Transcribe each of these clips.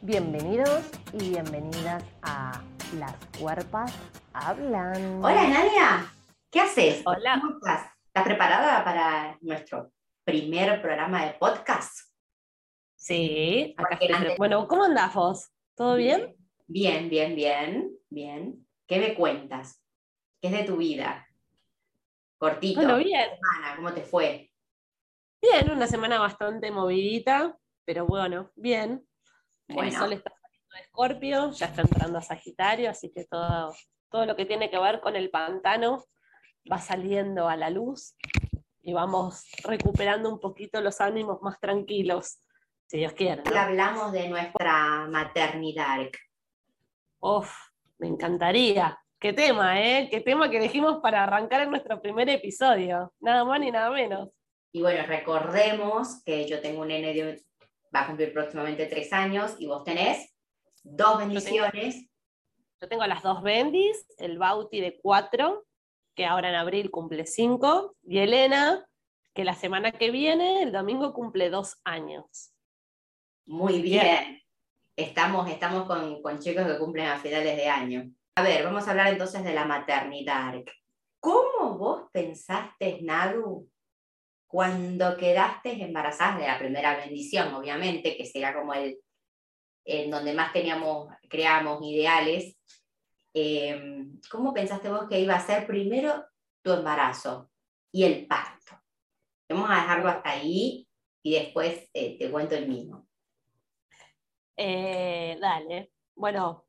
Bienvenidos y bienvenidas a Las Cuerpas Hablan. Hola Nadia, ¿qué haces? Hola. ¿Cómo estás? ¿Estás preparada para nuestro primer programa de podcast? Sí, acá estoy. antes- Bueno, ¿cómo andás vos? ¿Todo bien? Bien, bien, bien, bien. ¿Qué me cuentas? ¿Qué es de tu vida? Cortito. Bueno, bien. Semana, ¿Cómo te fue? Bien, una semana bastante movidita, pero bueno, bien. El sol está saliendo de Escorpio, ya está entrando a Sagitario, así que todo, todo lo que tiene que ver con el pantano va saliendo a la luz y vamos recuperando un poquito los ánimos más tranquilos, si Dios quiere. hablamos de nuestra maternidad. Uf, me encantaría. Qué tema, ¿eh? Qué tema que elegimos para arrancar en nuestro primer episodio. Nada más ni nada menos. Y bueno, recordemos que yo tengo un nene de, va a cumplir próximamente tres años y vos tenés dos bendiciones. Yo tengo las dos bendis, el Bauti de cuatro, que ahora en abril cumple cinco, y Elena, que la semana que viene, el domingo, cumple dos años. Muy bien. Estamos, estamos con, con chicos que cumplen a finales de año. A ver, vamos a hablar entonces de la maternidad. ¿Cómo vos pensaste, Nadu, cuando quedaste embarazada de la primera bendición, obviamente, que será como el en donde más teníamos, creamos ideales? eh, ¿Cómo pensaste vos que iba a ser primero tu embarazo y el parto? Vamos a dejarlo hasta ahí y después eh, te cuento el mismo. Eh, dale. Bueno,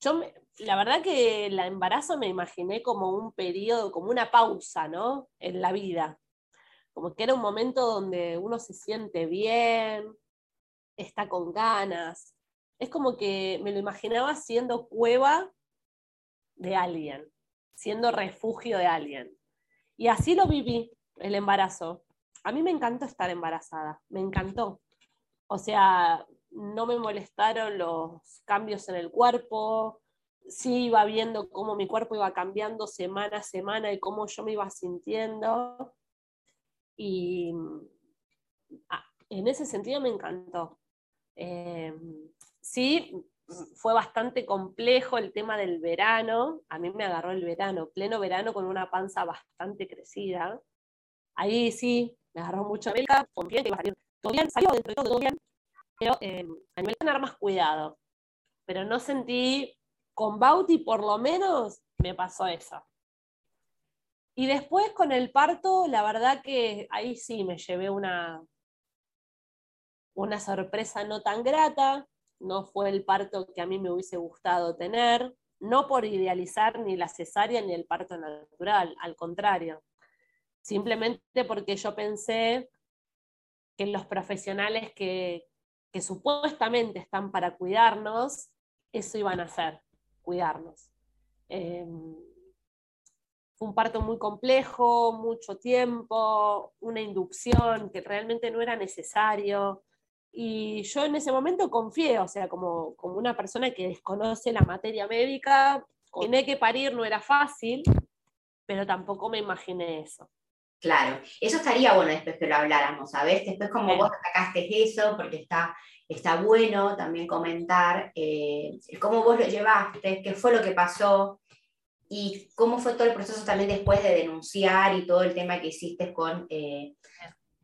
yo la verdad que el embarazo me imaginé como un periodo, como una pausa, ¿no? En la vida. Como que era un momento donde uno se siente bien, está con ganas. Es como que me lo imaginaba siendo cueva de alguien, siendo refugio de alguien. Y así lo viví, el embarazo. A mí me encantó estar embarazada, me encantó. O sea, no me molestaron los cambios en el cuerpo, sí iba viendo cómo mi cuerpo iba cambiando semana a semana y cómo yo me iba sintiendo. Y ah, en ese sentido me encantó. Eh, sí, fue bastante complejo el tema del verano. A mí me agarró el verano, pleno verano con una panza bastante crecida. Ahí sí, me agarró mucho América, confié que iba a salir todo bien, salió dentro de todo, bien, pero eh, a nivel tener más cuidado. Pero no sentí, con Bauti por lo menos, me pasó eso. Y después con el parto, la verdad que ahí sí me llevé una, una sorpresa no tan grata, no fue el parto que a mí me hubiese gustado tener, no por idealizar ni la cesárea ni el parto natural, al contrario, simplemente porque yo pensé que los profesionales que, que supuestamente están para cuidarnos, eso iban a hacer, cuidarnos. Fue un parto muy complejo, mucho tiempo, una inducción que realmente no era necesario. Y yo en ese momento confié, o sea, como, como una persona que desconoce la materia médica, imaginé que parir no era fácil, pero tampoco me imaginé eso. Claro, eso estaría bueno después que lo habláramos, ¿sabes? Después como Bien. vos sacaste eso, porque está, está bueno también comentar eh, cómo vos lo llevaste, qué fue lo que pasó y cómo fue todo el proceso también después de denunciar y todo el tema que hiciste con eh,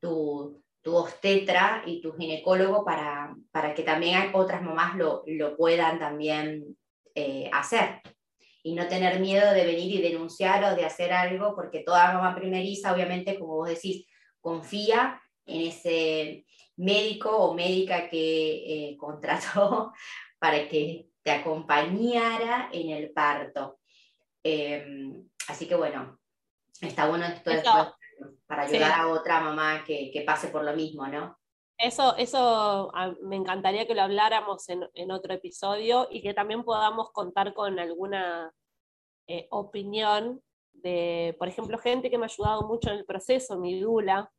tu, tu obstetra y tu ginecólogo para, para que también otras mamás lo, lo puedan también eh, hacer y no tener miedo de venir y denunciar o de hacer algo, porque toda mamá primeriza, obviamente, como vos decís, confía en ese médico o médica que eh, contrató para que te acompañara en el parto. Eh, así que bueno, está bueno esto después para ayudar sí. a otra mamá que, que pase por lo mismo, ¿no? Eso, eso me encantaría que lo habláramos en, en otro episodio y que también podamos contar con alguna eh, opinión de, por ejemplo, gente que me ha ayudado mucho en el proceso, mi dula.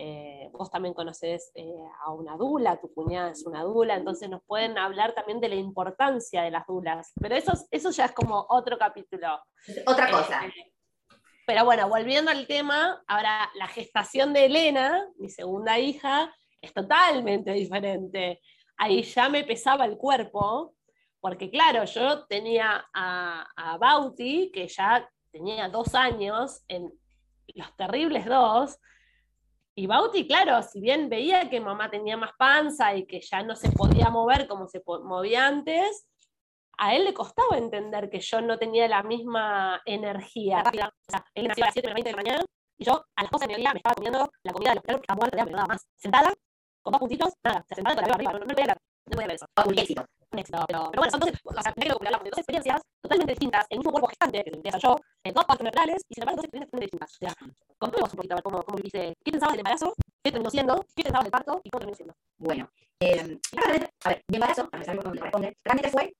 Eh, vos también conoces eh, a una dula, tu cuñada es una dula, entonces nos pueden hablar también de la importancia de las dulas. Pero eso, eso ya es como otro capítulo. Otra cosa. Eh, pero bueno, volviendo al tema, ahora la gestación de Elena, mi segunda hija, es totalmente diferente. ahí ya me pesaba el cuerpo, porque claro, yo tenía a, a Bauti, que ya tenía dos años, en los terribles dos, y Bauti, claro, si bien veía que mamá tenía más panza y que ya no se podía mover como se movía antes, a él le costaba entender que yo no tenía la misma energía. O sea, él nació a las 7 de la mañana y yo a las 12 de mediodía me estaba comiendo la comida de los perros que estaba muerta, me daba más. Sentada, con dos puntitos, nada, sentada con la arriba, no, no, no podía ver eso. Un éxito. Un éxito, pero, pero bueno, son dos, o sea, me que hablamos de dos experiencias totalmente distintas, el mismo cuerpo gestante, que empieza yo, en dos partes naturales, y sin embargo dos experiencias totalmente distintas. O sea, contemos un poquito a ver cómo, cómo viviste, qué pensabas del embarazo, qué terminó siendo, qué pensabas del parto y cómo terminó siendo. Bueno, eh, a ver, mi embarazo, para empezar por donde responde, realmente fue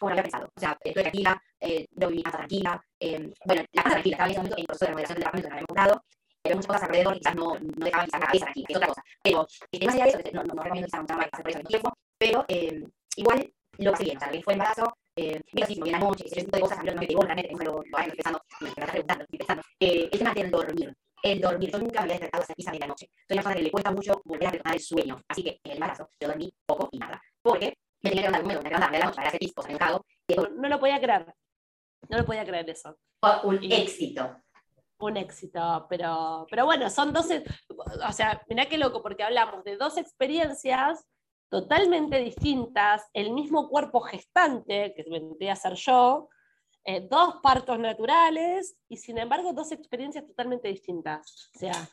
como lo había pensado. O sea, estoy tranquila, eh, veo mi casa tranquila. Eh, bueno, la casa tranquila, estaba en ese momento en proceso de remodelación del departamento que habíamos comprado. Pero muchas cosas alrededor quizás no, no dejaban quizás la cabeza tranquila, es otra cosa. Pero eh, más allá de eso, no, no, no recomiendo quizás mucha por eso en tiempo, pero eh, igual lo pasé bien. O sea, que fue embarazo, eh, mira, sí, bien la noche, ese tipo de cosas, a mí no me pegó realmente, lo, lo vayan pensando, me, me estás preguntando, estoy pensando. Eh, el tema del dormir. El dormir, yo nunca me había despertado a hacer pizza a medianoche. Soy una persona que le cuesta mucho volver a retomar el sueño. Así que en el embarazo yo dormí poco y nada. Porque me tenía que levantar me tenía que levantarme a la noche para hacer pis, cosa que me cago. No, no lo podía creer. No lo podía creer eso. Fue un éxito. Un éxito, pero, pero bueno, son dos, o sea, mirá qué loco, porque hablamos de dos experiencias totalmente distintas, el mismo cuerpo gestante, que vendría a ser yo, eh, dos partos naturales, y sin embargo dos experiencias totalmente distintas. O sea,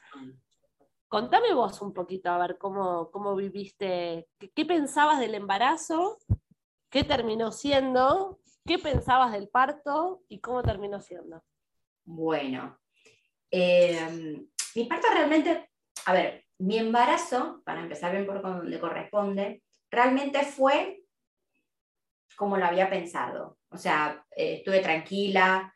contame vos un poquito, a ver cómo, cómo viviste, qué, pensabas del embarazo, qué terminó siendo, qué pensabas del parto y cómo terminó siendo. Bueno, eh, mi parto realmente, a ver, mi embarazo, para empezar bien por donde corresponde, realmente fue como lo había pensado. O sea, eh, estuve tranquila,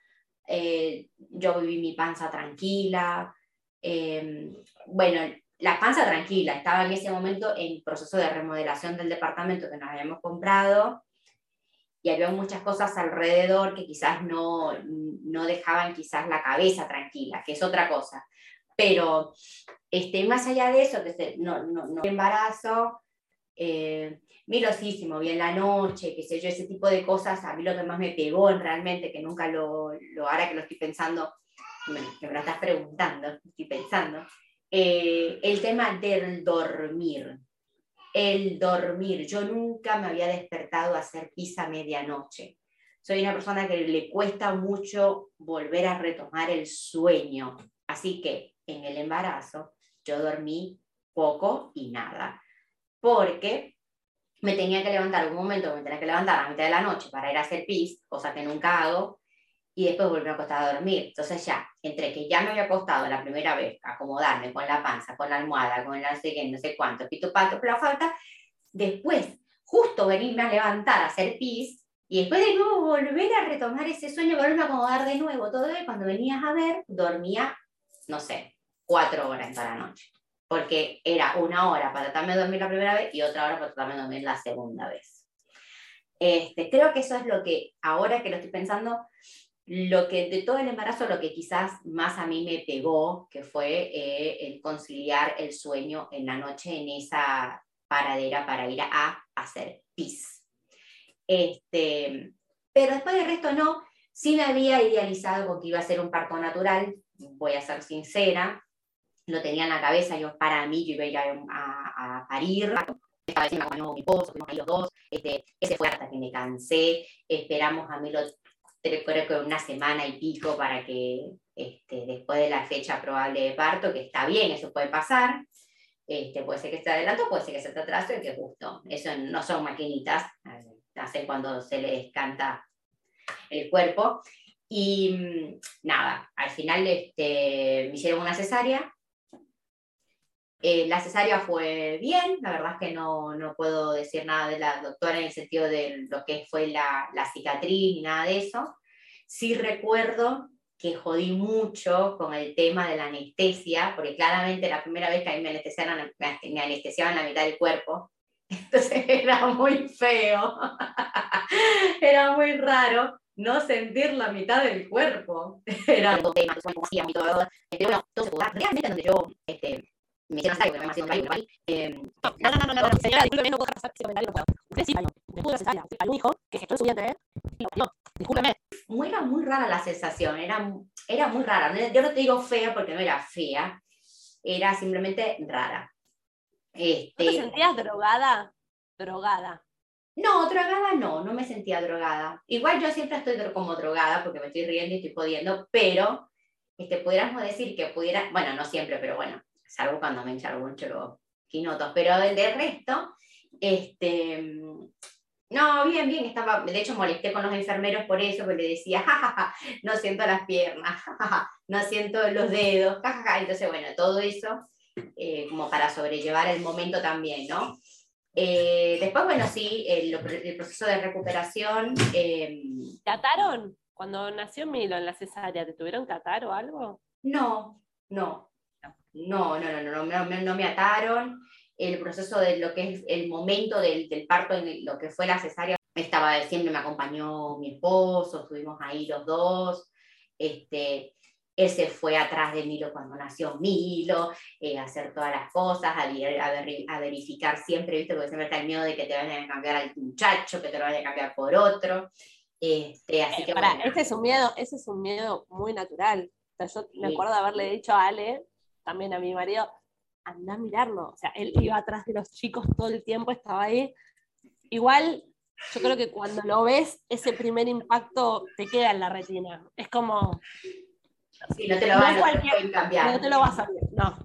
eh, yo viví mi panza tranquila. Eh, bueno, la panza tranquila, estaba en ese momento en proceso de remodelación del departamento que nos habíamos comprado y había muchas cosas alrededor que quizás no, no dejaban quizás la cabeza tranquila, que es otra cosa. Pero este, más allá de eso, no, no, no embarazo, eh, bien la noche, qué sé yo, ese tipo de cosas, a mí lo que más me pegó realmente, que nunca lo, lo ahora que lo estoy pensando, me lo estás preguntando, estoy pensando, eh, el tema del dormir. El dormir. Yo nunca me había despertado a hacer pizza a medianoche. Soy una persona que le cuesta mucho volver a retomar el sueño. Así que en el embarazo yo dormí poco y nada. Porque me tenía que levantar un momento, me tenía que levantar a la mitad de la noche para ir a hacer pis, cosa que nunca hago, y después volver a acostar a dormir. Entonces ya, entre que ya me había acostado la primera vez, acomodarme con la panza, con la almohada, con la no sé no sé cuánto, pito pato, pero falta, después justo venirme a levantar a hacer pis, y después de nuevo volver a retomar ese sueño, volverme a acomodar de nuevo todo, y cuando venías a ver, dormía, no sé, cuatro horas la noche. Porque era una hora para tratarme de dormir la primera vez y otra hora para tratarme de dormir la segunda vez. Este, creo que eso es lo que, ahora que lo estoy pensando, lo que de todo el embarazo, lo que quizás más a mí me pegó, que fue eh, el conciliar el sueño en la noche en esa paradera para ir a, hacer pis. Este, pero después del resto no, sí me había idealizado que iba a ser un parto natural, voy a ser sincera, lo tenía en la cabeza, yo para mí yo iba a ir a, a, parir, estaba me acompañó mi esposo, fuimos ahí los dos, este, ese fue hasta que me cansé, esperamos a mí los creo que una semana y pico para que este, después de la fecha probable de parto, que está bien, eso puede pasar, este, puede ser que esté adelanto, puede ser que se esté atraso y que justo, eso no son maquinitas, hacen cuando se les canta el cuerpo. Y mm, nada, al final este, me hicieron una cesárea. Eh, la cesárea fue bien, la verdad es que no, no, puedo decir nada de la doctora en el sentido de lo que fue la, la cicatriz ni nada de eso. Sí recuerdo que jodí mucho con el tema de la anestesia, porque claramente la primera vez que a mí me anestesiaron, me anestesiaban la mitad del cuerpo, entonces era muy feo, era muy raro no sentir la mitad del cuerpo. Era un tema, y todo, pero bueno, entonces realmente donde yo este, me hicieron algo, que me hicieron algo, eh, no, no, no, no, no, señora, discúlpeme, no puedo dejar pasar ese comentario, no puedo. Usted sí parió, usted pudo cesárea, usted parió un hijo que gestó en su vientre, y lo parió, discúlpeme. Era muy rara la sensación, era, era muy rara. Yo no te digo fea porque no era fea, era simplemente rara. Este, ¿No te sentías drogada? Drogada. No, drogada no, no me sentía drogada. Igual yo siempre estoy como drogada porque me estoy riendo y estoy podiendo, pero este, pudiéramos decir que pudiera, bueno, no siempre, pero bueno, salvo cuando me enchargo mucho los quinotos, pero del resto, este, no, bien, bien, estaba, de hecho molesté con los enfermeros por eso, porque le decía, jajaja, no siento las piernas, no siento los dedos, jajaja, entonces bueno, todo eso eh, como para sobrellevar el momento también, ¿no? Eh, después, bueno, sí, el, proceso de recuperación. Eh, ¿Te ataron? Cuando nació Milo en la cesárea, ¿te tuvieron que atar o algo? No, no. No, no, no, no, no, no, no me ataron. El proceso de lo que es el momento del, del parto, en lo que fue la cesárea, estaba siempre me acompañó mi esposo, estuvimos ahí los dos. Este, él se fue atrás de Milo cuando nació Milo, eh, a hacer todas las cosas, a, a, verificar siempre, ¿viste? Porque siempre está el miedo de que te vayan a cambiar al muchacho, que te lo vayan a cambiar por otro. Este, así eh, que, es un miedo, ese es un miedo muy natural. yo me acuerdo de haberle dicho a Ale, también a mi marido, anda a mirarlo. O sea, él iba atrás de los chicos todo el tiempo, estaba ahí. Igual, yo creo que cuando lo ves, ese primer impacto te queda en la retina. Es como, Sí, no te lo, van, a cambiar. No te lo vas a ver, no.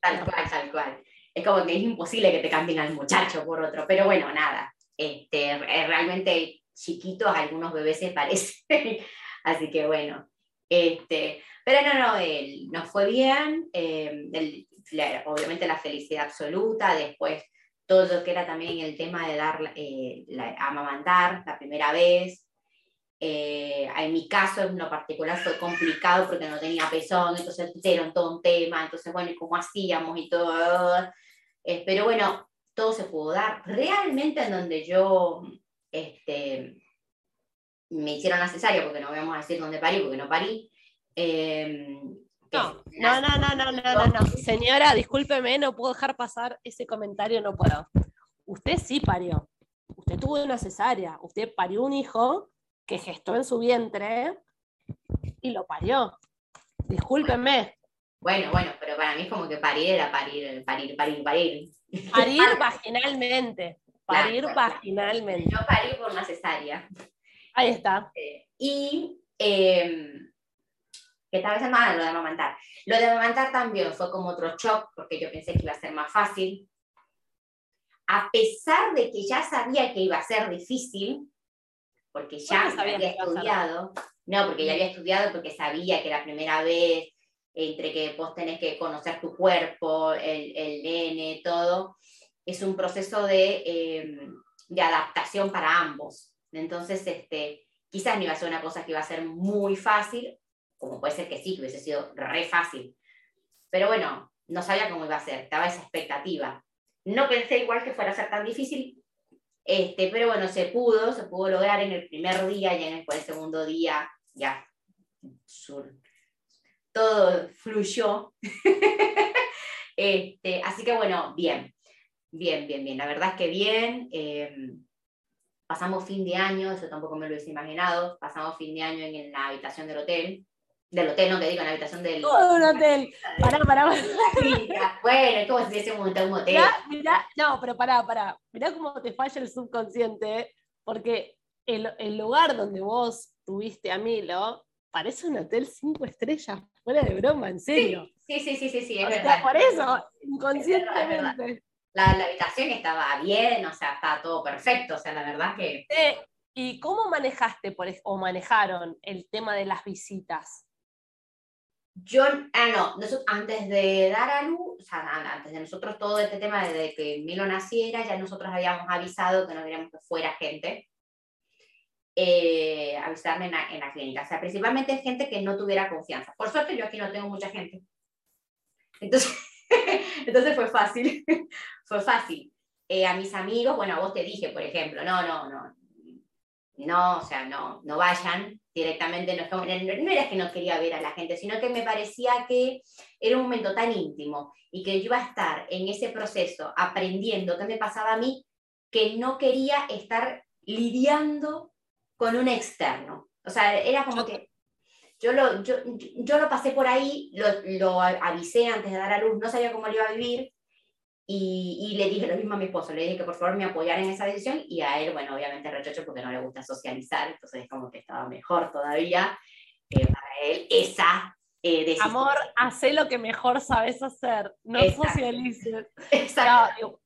Tal cual, tal cual. Es como que es imposible que te cambien al muchacho por otro, pero bueno, nada. Este, realmente chiquitos algunos bebés se parecen, así que bueno. Este, pero no, no, él nos fue bien, eh, obviamente la felicidad absoluta, después todo lo que era también el tema de dar, eh, la, amamantar la primera vez, eh, en mi caso, en lo particular, fue complicado porque no tenía pezón, entonces pusieron todo un tema, entonces, bueno, ¿y cómo hacíamos y todo? Eh, pero bueno, todo se pudo dar. Realmente en donde yo este, me hicieron la cesárea, porque no vamos a decir dónde parí, porque no parí. Eh, no, no, no, no, no, no, no, Señora, discúlpeme, no puedo dejar pasar ese comentario, no puedo. Usted sí parió. Usted tuvo una cesárea, usted parió un hijo que gestó en su vientre y lo parió. Discúlpenme. Bueno, bueno, pero para mí es como que parir era parir, parir, parir, parir. Parir vaginalmente. Parir vaginalmente. Yo parí por una cesárea. Ahí está. Eh, y eh, que tal vez mal lo de amamantar. Lo de amamantar también fue como otro shock, porque yo pensé que iba a ser más fácil. A pesar de que ya sabía que iba a ser difícil, porque ya había estudiado, no, porque ya había estudiado, porque sabía que la primera vez, entre que vos tenés que conocer tu cuerpo, el, el nene, todo, es un proceso de, em, de adaptación para ambos. Entonces, este, quizás no iba a ser una cosa que iba a ser muy fácil, como puede ser que sí, que hubiese sido re fácil. Pero bueno, no sabía cómo iba a ser, estaba esa expectativa. No pensé igual que fuera a ser tan difícil, este, pero bueno, se pudo, se pudo lograr en el primer día y en el, segundo día ya todo fluyó. este, así que bueno, bien, bien, bien, bien. La verdad es que bien. Em, pasamos fin de año, eso tampoco me lo hubiese imaginado. Pasamos fin de año en la habitación del hotel del hotel, no te digo, en la habitación del. Todo un hotel. Pará, pará. bueno, es como si hubiésemos un hotel. Mirá, no, pero pará, pará. Mirá cómo te falla el subconsciente, porque el, el lugar donde vos tuviste a Milo parece un hotel cinco estrellas, fuera de broma, en serio. Sí, sí, sí, sí, sí, es verdad. por eso, inconscientemente. la, la, habitación estaba bien, o sea, estaba todo perfecto, o sea, la verdad que... ¿Y cómo manejaste por, o manejaron el tema de las visitas? Yo, ah, no, nosotros, antes de dar a luz, o sea, antes de nosotros todo este tema de que Milo naciera, ya nosotros habíamos avisado que no queríamos que fuera gente, eh, avisarme en la, en la, clínica. O sea, principalmente gente que no tuviera confianza. Por suerte yo aquí no tengo mucha gente. Entonces, entonces fue fácil, fue fácil. Eh, a mis amigos, bueno, a vos te dije, por ejemplo, no, no, no, no, o sea, no, no vayan directamente, no, no, era que no quería ver a la gente, sino que me parecía que era un momento tan íntimo y que yo iba a estar en ese proceso aprendiendo qué me pasaba a mí, que no quería estar lidiando con un externo. O sea, era como que yo lo, yo, yo lo pasé por ahí, lo, lo, avisé antes de dar a luz, no sabía cómo lo iba a vivir, y, y, le dije lo mismo a mi esposo, le dije que por favor me apoyara en esa decisión, y a él, bueno, obviamente rechazo porque no le gusta socializar, entonces es como que estaba mejor todavía eh, para él esa eh, decisión. Amor, hace lo que mejor sabes hacer, no socialices. Exacto.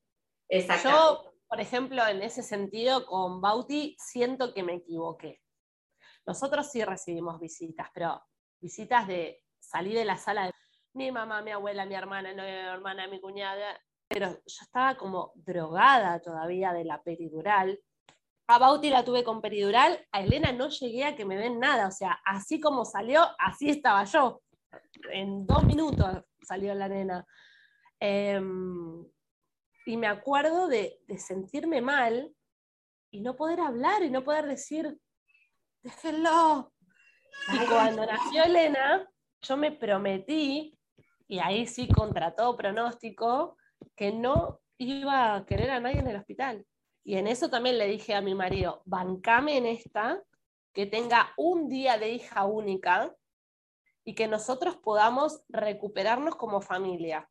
Exacto. Yo, por ejemplo, en ese sentido, con Bauti, siento que me equivoqué. Nosotros sí recibimos visitas, pero visitas de salir de la sala de mi mamá, mi abuela, mi hermana, mi hermana, mi cuñada, pero yo estaba como drogada todavía de la peridural. A Bauti la tuve con peridural, a Elena no llegué a que me den nada, o sea, así como salió, así estaba yo. En dos minutos salió la nena. Em, y me acuerdo de, de sentirme mal y no poder hablar y no poder decir, déjenlo. Y cuando nació Elena, yo me prometí, y ahí sí contra todo pronóstico, que no iba a querer a nadie en el hospital. Y en eso también le dije a mi marido, bancame en esta, que tenga un día de hija única y que nosotros podamos recuperarnos como familia.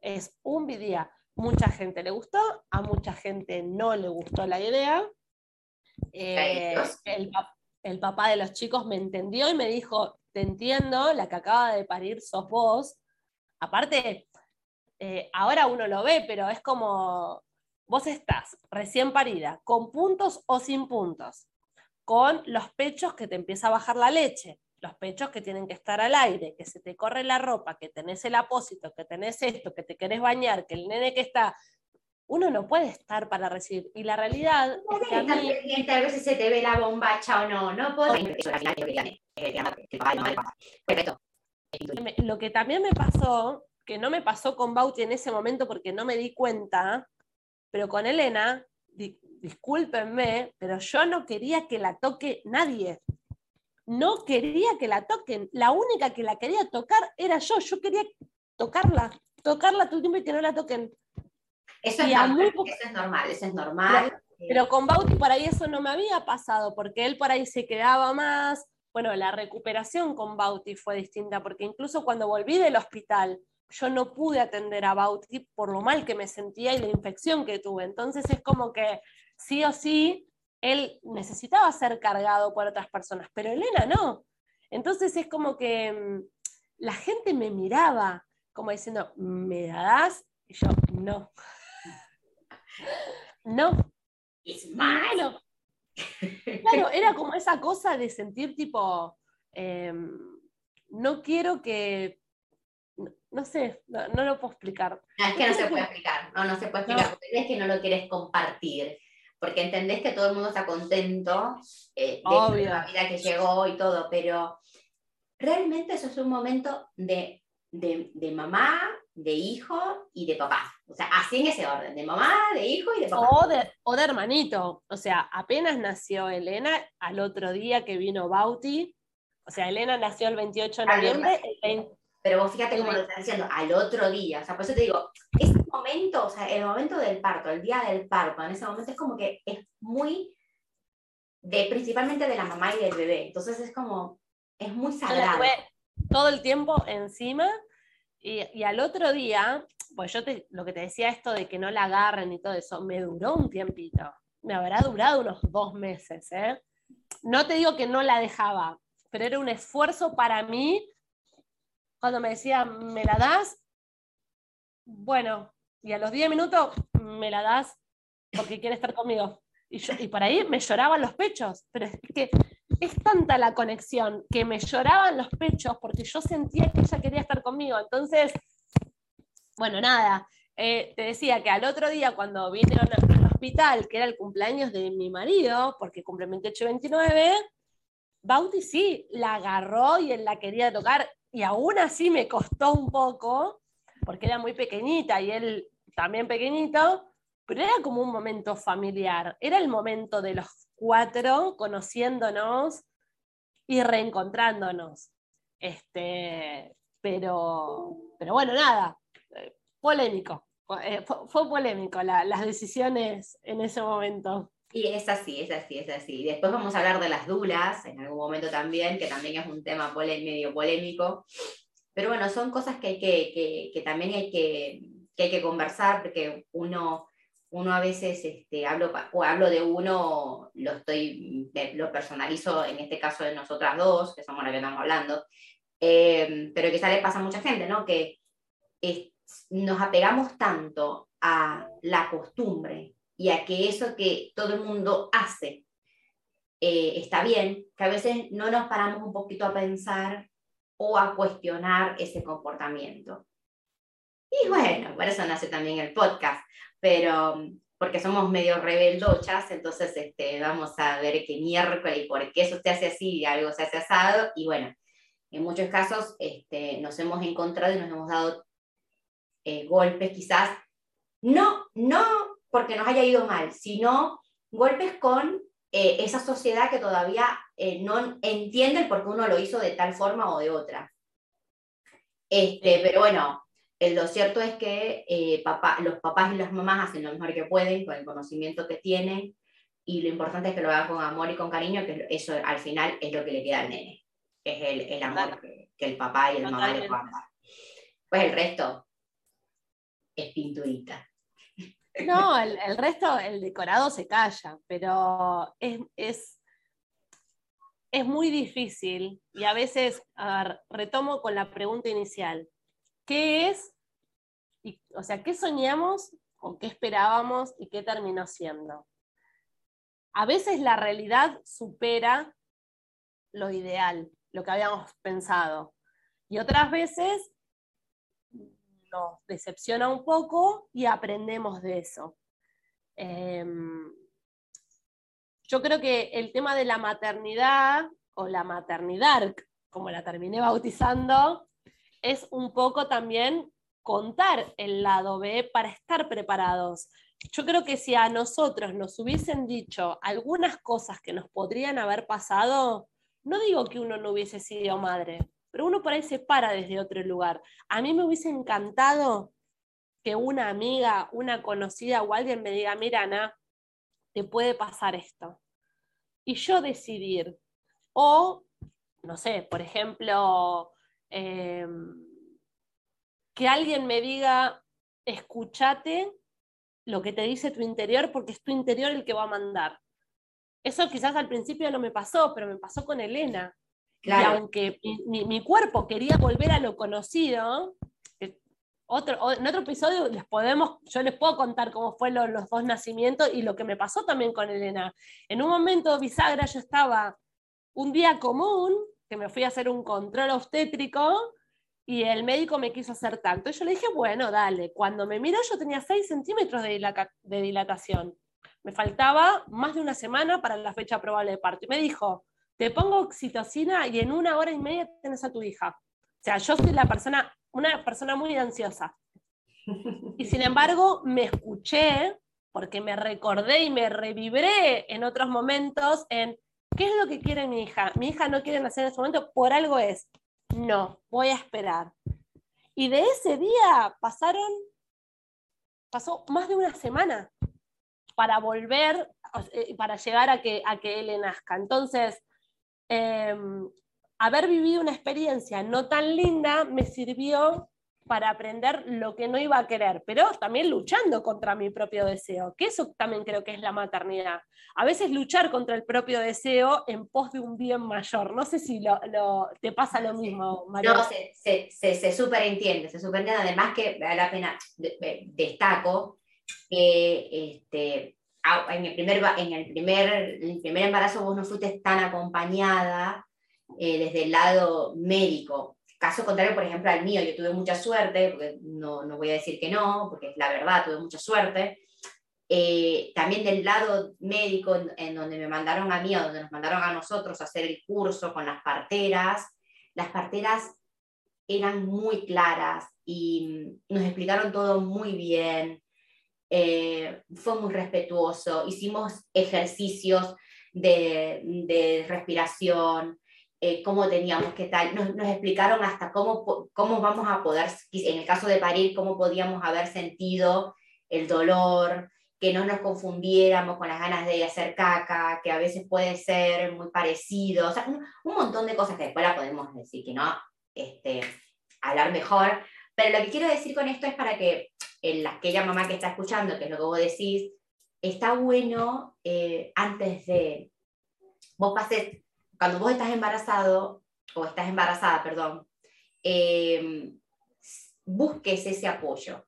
Es un día. Mucha gente le gustó, a mucha gente no le gustó la idea. Eh, el, el papá de los chicos me entendió y me dijo, te entiendo, la que acaba de parir sos vos. Aparte, eh, ahora uno lo ve, pero es como, vos estás recién parida, con puntos o sin puntos, con los pechos que te empieza a bajar la leche, los pechos que tienen que estar al aire, que se te corre la ropa, que tenés el apósito, que tenés esto, que te querés bañar, que el nene que está uno no puede estar para recibir. Y la realidad es que a mí... a veces se te ve la bombacha o no, no puedo... Lo que también me pasó, que no me pasó con Bauti en ese momento porque no me di cuenta, pero con Elena, discúlpenme, pero yo no quería que la toque nadie. No quería que la toquen. La única que la quería tocar era yo. Yo quería tocarla, tocarla todo el tiempo y que no la toquen. Eso es, normal, eso es normal, eso es normal. Pero con Bauti por ahí eso no me había pasado, porque él por ahí se quedaba más. Bueno, la recuperación con Bauti fue distinta, porque incluso cuando volví del hospital, yo no pude atender a Bauti por lo mal que me sentía y la infección que tuve. Entonces es como que sí o sí, él necesitaba ser cargado por otras personas, pero Elena no. Entonces es como que mm, la gente me miraba como diciendo, ¿me das? Y yo, no. No. Es malo. Claro, era como esa cosa de sentir tipo, em, no quiero que, no, sé, no, lo puedo explicar. es que no se puede explicar, no, no se puede explicar, porque es que no lo quieres compartir, porque entendés que todo el mundo está contento eh, de la vida que llegó y todo, pero realmente eso es un momento de, de, de mamá, de hijo y de papá. O sea, así en ese orden, de mamá, de hijo y de papá. O de, o de hermanito. O sea, apenas nació Elena, al otro día que vino Bauti, o sea, Elena nació el 28 de noviembre. Pero vos fíjate cómo lo estás diciendo, al otro día. O sea, por eso te digo, ese momento, o sea, el momento del parto, el día del parto, en ese momento es como que es muy, de, principalmente de la mamá y del bebé. Entonces es como, es muy sagrado. Todo el tiempo encima y, al otro día, pues yo te, lo que te decía esto de que no la agarren y todo eso, me duró un tiempito. Me habrá durado unos dos meses. ¿eh? No te digo que no la dejaba, pero era un esfuerzo para mí. Cuando me decía, ¿me la das? Bueno, y a los 10 minutos, ¿me la das? Porque quiere estar conmigo. Y, yo, y por ahí me lloraban los pechos. Pero es que es tanta la conexión que me lloraban los pechos porque yo sentía que ella quería estar conmigo. Entonces, bueno, nada, eh, te decía que al otro día cuando vinieron al hospital, que era el cumpleaños de mi marido, porque cumple 28 y 29, Bauti sí la agarró y él la quería tocar, y aún así me costó un poco, porque era muy pequeñita y él también pequeñito, pero era como un momento familiar, era el momento de los cuatro conociéndonos y reencontrándonos. Este, pero, pero bueno, nada, eh, polémico. Eh, fue, polémico las decisiones en ese momento. Y es así, es así, es así. Después vamos a hablar de las dulas en algún momento también, que también es un tema medio polémico. Pero bueno, son cosas que, hay que, que, también hay que, que, hay que conversar, porque uno, uno a veces, este, hablo, o hablo de uno, lo, estoy, lo personalizo en este caso de nosotras dos, que somos las que estamos hablando, eh, pero quizá le pasa a mucha gente, ¿no? Que nos apegamos tanto a la costumbre y a que eso que todo el mundo hace eh, está bien, que a veces no nos paramos un poquito a pensar o a cuestionar ese comportamiento. Y bueno, por eso nace también el podcast, pero porque somos medio rebeldochas, entonces este, vamos a ver qué miércoles y por qué eso se hace así y algo se hace asado. Y bueno, en muchos casos este, nos hemos encontrado y nos hemos dado eh, golpes quizás, no, no porque nos haya ido mal, sino golpes con eh, esa sociedad que todavía eh, no entiende el por qué uno lo hizo de tal forma o de otra. Este, pero bueno, lo cierto es que papá, los papás y las mamás hacen lo mejor que pueden con el conocimiento que tienen y lo importante es que lo hagan con amor y con cariño, que eso al final es lo que le queda al nene, es el, el amor que, que, el papá y el mamá le puedan dar. Pues el resto, es pinturita. No, el, resto, el decorado se calla, pero es, es, muy difícil y a veces, retomo con la pregunta inicial, ¿qué es? o sea, ¿qué soñamos o qué esperábamos y qué terminó siendo? A veces la realidad supera lo ideal, lo que habíamos pensado. Y otras veces nos decepciona un poco y aprendemos de eso. Em, yo creo que el tema de la maternidad o la maternidad, como la terminé bautizando, es un poco también contar el lado B para estar preparados. Yo creo que si a nosotros nos hubiesen dicho algunas cosas que nos podrían haber pasado, no digo que uno no hubiese sido madre, pero uno por ahí se para desde otro lugar. A mí me hubiese encantado que una amiga, una conocida o alguien me diga, mira, Ana, te puede pasar esto. Y yo decidir. O, no sé, por ejemplo, em, que alguien me diga, escúchate lo que te dice tu interior porque es tu interior el que va a mandar. Eso quizás al principio no me pasó, pero me pasó con Elena. Y aunque mi, cuerpo quería volver a lo conocido, eh, otro, en otro episodio les podemos, yo les puedo contar cómo fueron los dos nacimientos y lo que me pasó también con Elena. En un momento bisagra yo estaba un día común, que me fui a hacer un control obstétrico y el médico me quiso hacer tanto. Y yo le dije, bueno, dale. Cuando me miró yo tenía 6 centímetros de, de dilatación. Me faltaba más de una semana para la fecha probable de parto. Y me dijo, te pongo oxitocina y en una hora y media tienes a tu hija. O sea, yo soy la persona, una persona muy ansiosa. Y sin embargo, me escuché porque me recordé y me revibré en otros momentos en qué es lo que quiere mi hija. Mi hija no quiere nacer en ese momento, por algo es. No, voy a esperar. Y de ese día pasaron, pasó más de una semana para volver, eh, para llegar a que, a que él nazca. Entonces, Em, haber vivido una experiencia no tan linda me sirvió para aprender lo que no iba a querer, pero también luchando contra mi propio deseo, que eso también creo que es la maternidad. A veces luchar contra el propio deseo en pos de un bien mayor. No sé si lo, te pasa lo mismo, María. No, se, se, se, se superentiende, se superentiende. Además que vale la pena, destaco que este, en el primer, en el primer, el primer embarazo vos no fuiste tan acompañada eh, desde el lado médico. Caso contrario, por ejemplo, al mío, yo tuve mucha suerte, porque no, no voy a decir que no, porque es la verdad, tuve mucha suerte. Eh, también del lado médico, en, donde me mandaron a mí, o donde nos mandaron a nosotros a hacer el curso con las parteras, las parteras eran muy claras y nos explicaron todo muy bien. Eh, fue muy respetuoso, hicimos ejercicios de, respiración, eh, cómo teníamos que tal, nos, nos, explicaron hasta cómo, cómo vamos a poder, en el caso de parir, cómo podíamos haber sentido el dolor, que no nos confundiéramos con las ganas de hacer caca, que a veces puede ser muy parecido, o sea, un, montón de cosas que después la podemos decir que no, este, hablar mejor, pero lo que quiero decir con esto es para que en aquella mamá que está escuchando, que es lo que vos decís, está bueno eh, antes de, vos pases, cuando vos estás embarazado, o estás embarazada, perdón, eh, busques ese apoyo,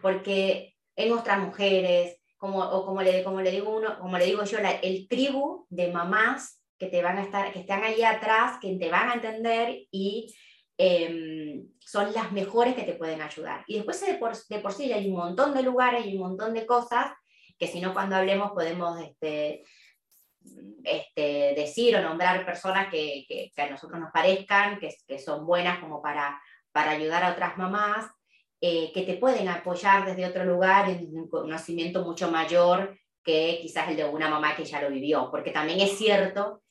porque en otras mujeres, como, o como le, como le digo uno, como le digo yo, el tribu de mamás que te van a estar, que están ahí atrás, que te van a entender y em, son las mejores que te pueden ayudar. Y después de por, sí hay un montón de lugares y un montón de cosas que si no cuando hablemos podemos este, este, decir o nombrar personas que, que, a nosotros nos parezcan, que, que, son buenas como para, para ayudar a otras mamás, eh, que te pueden apoyar desde otro lugar en un conocimiento mucho mayor que quizás el de una mamá que ya lo vivió, porque también es cierto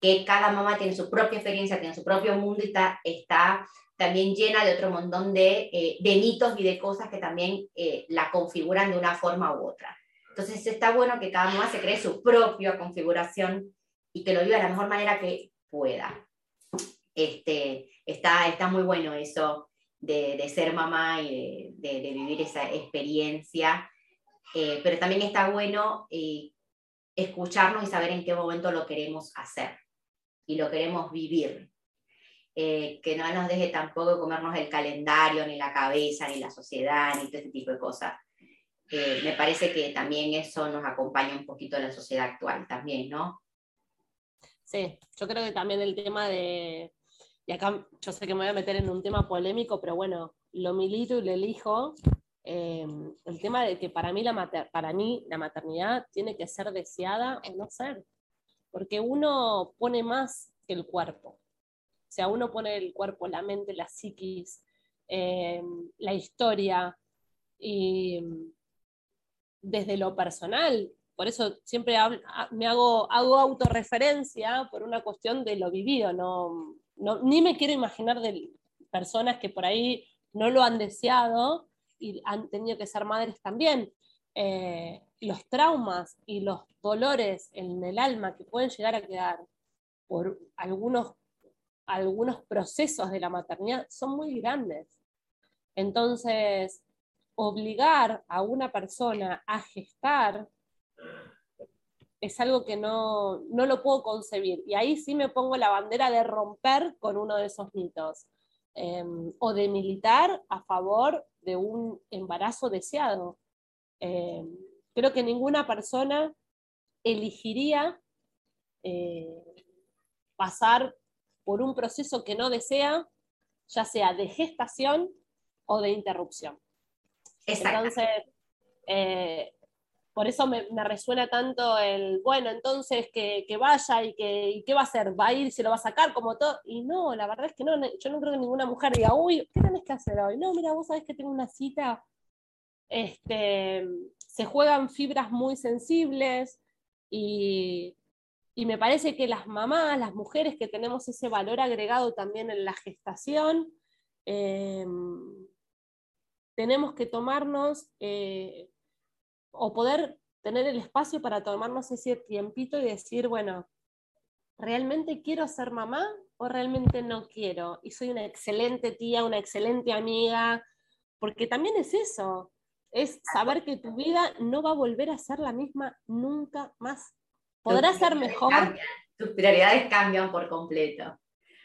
que cada mamá tiene su propia experiencia, tiene su propio mundo y está, está también llena de otro montón de, eh, de mitos y de cosas que también eh, la configuran de una forma u otra. Entonces está bueno que cada mamá se cree su propia configuración y que lo viva de la mejor manera que pueda. Este, está, está muy bueno eso de, ser mamá y de, vivir esa experiencia, eh, pero también está bueno eh, escucharnos y saber en qué momento lo queremos hacer y lo queremos vivir. Eh, que no nos deje tampoco comernos el calendario, ni la cabeza, ni la sociedad, ni todo ese tipo de cosas me parece que también eso nos acompaña un poquito en la sociedad actual también, ¿no? Sí, yo creo que también el tema de, y acá yo sé que me voy a meter en un tema polémico, pero bueno, lo milito y lo elijo, em, el tema de que para mí, la para mí la maternidad tiene que ser deseada o no ser, porque uno pone más que el cuerpo, o sea, uno pone el cuerpo, la mente, la psiquis, em, la historia, y desde lo personal. Por eso siempre me hago, hago autorreferencia por una cuestión de lo vivido. No, ni me quiero imaginar de personas que por ahí no lo han deseado y han tenido que ser madres también. Eh, los traumas y los dolores en el alma que pueden llegar a quedar por algunos, algunos procesos de la maternidad son muy grandes. Entonces, obligar a una persona a gestar es algo que no, lo puedo concebir. Y ahí sí me pongo la bandera de romper con uno de esos mitos. Em, o de militar a favor de un embarazo deseado. Em, creo que ninguna persona elegiría eh, pasar por un proceso que no desea, ya sea de gestación o de interrupción. Entonces, eh, por eso me, resuena tanto el, bueno, entonces que, vaya y que qué va a hacer, va a ir, se lo va a sacar como todo. Y no, la verdad es que no, yo no creo que ninguna mujer diga, uy, ¿qué tenés que hacer hoy? No, mira, vos sabés que tengo una cita, este, se juegan fibras muy sensibles y, me parece que las mamás, las mujeres que tenemos ese valor agregado también en la gestación, eh, tenemos que tomarnos eh, o poder tener el espacio para tomarnos ese tiempito y decir, bueno, ¿realmente quiero ser mamá o realmente no quiero? Y soy una excelente tía, una excelente amiga, porque también es eso, es saber que tu vida no va a volver a ser la misma nunca más. Podrá ser mejor. tus prioridades cambian por completo.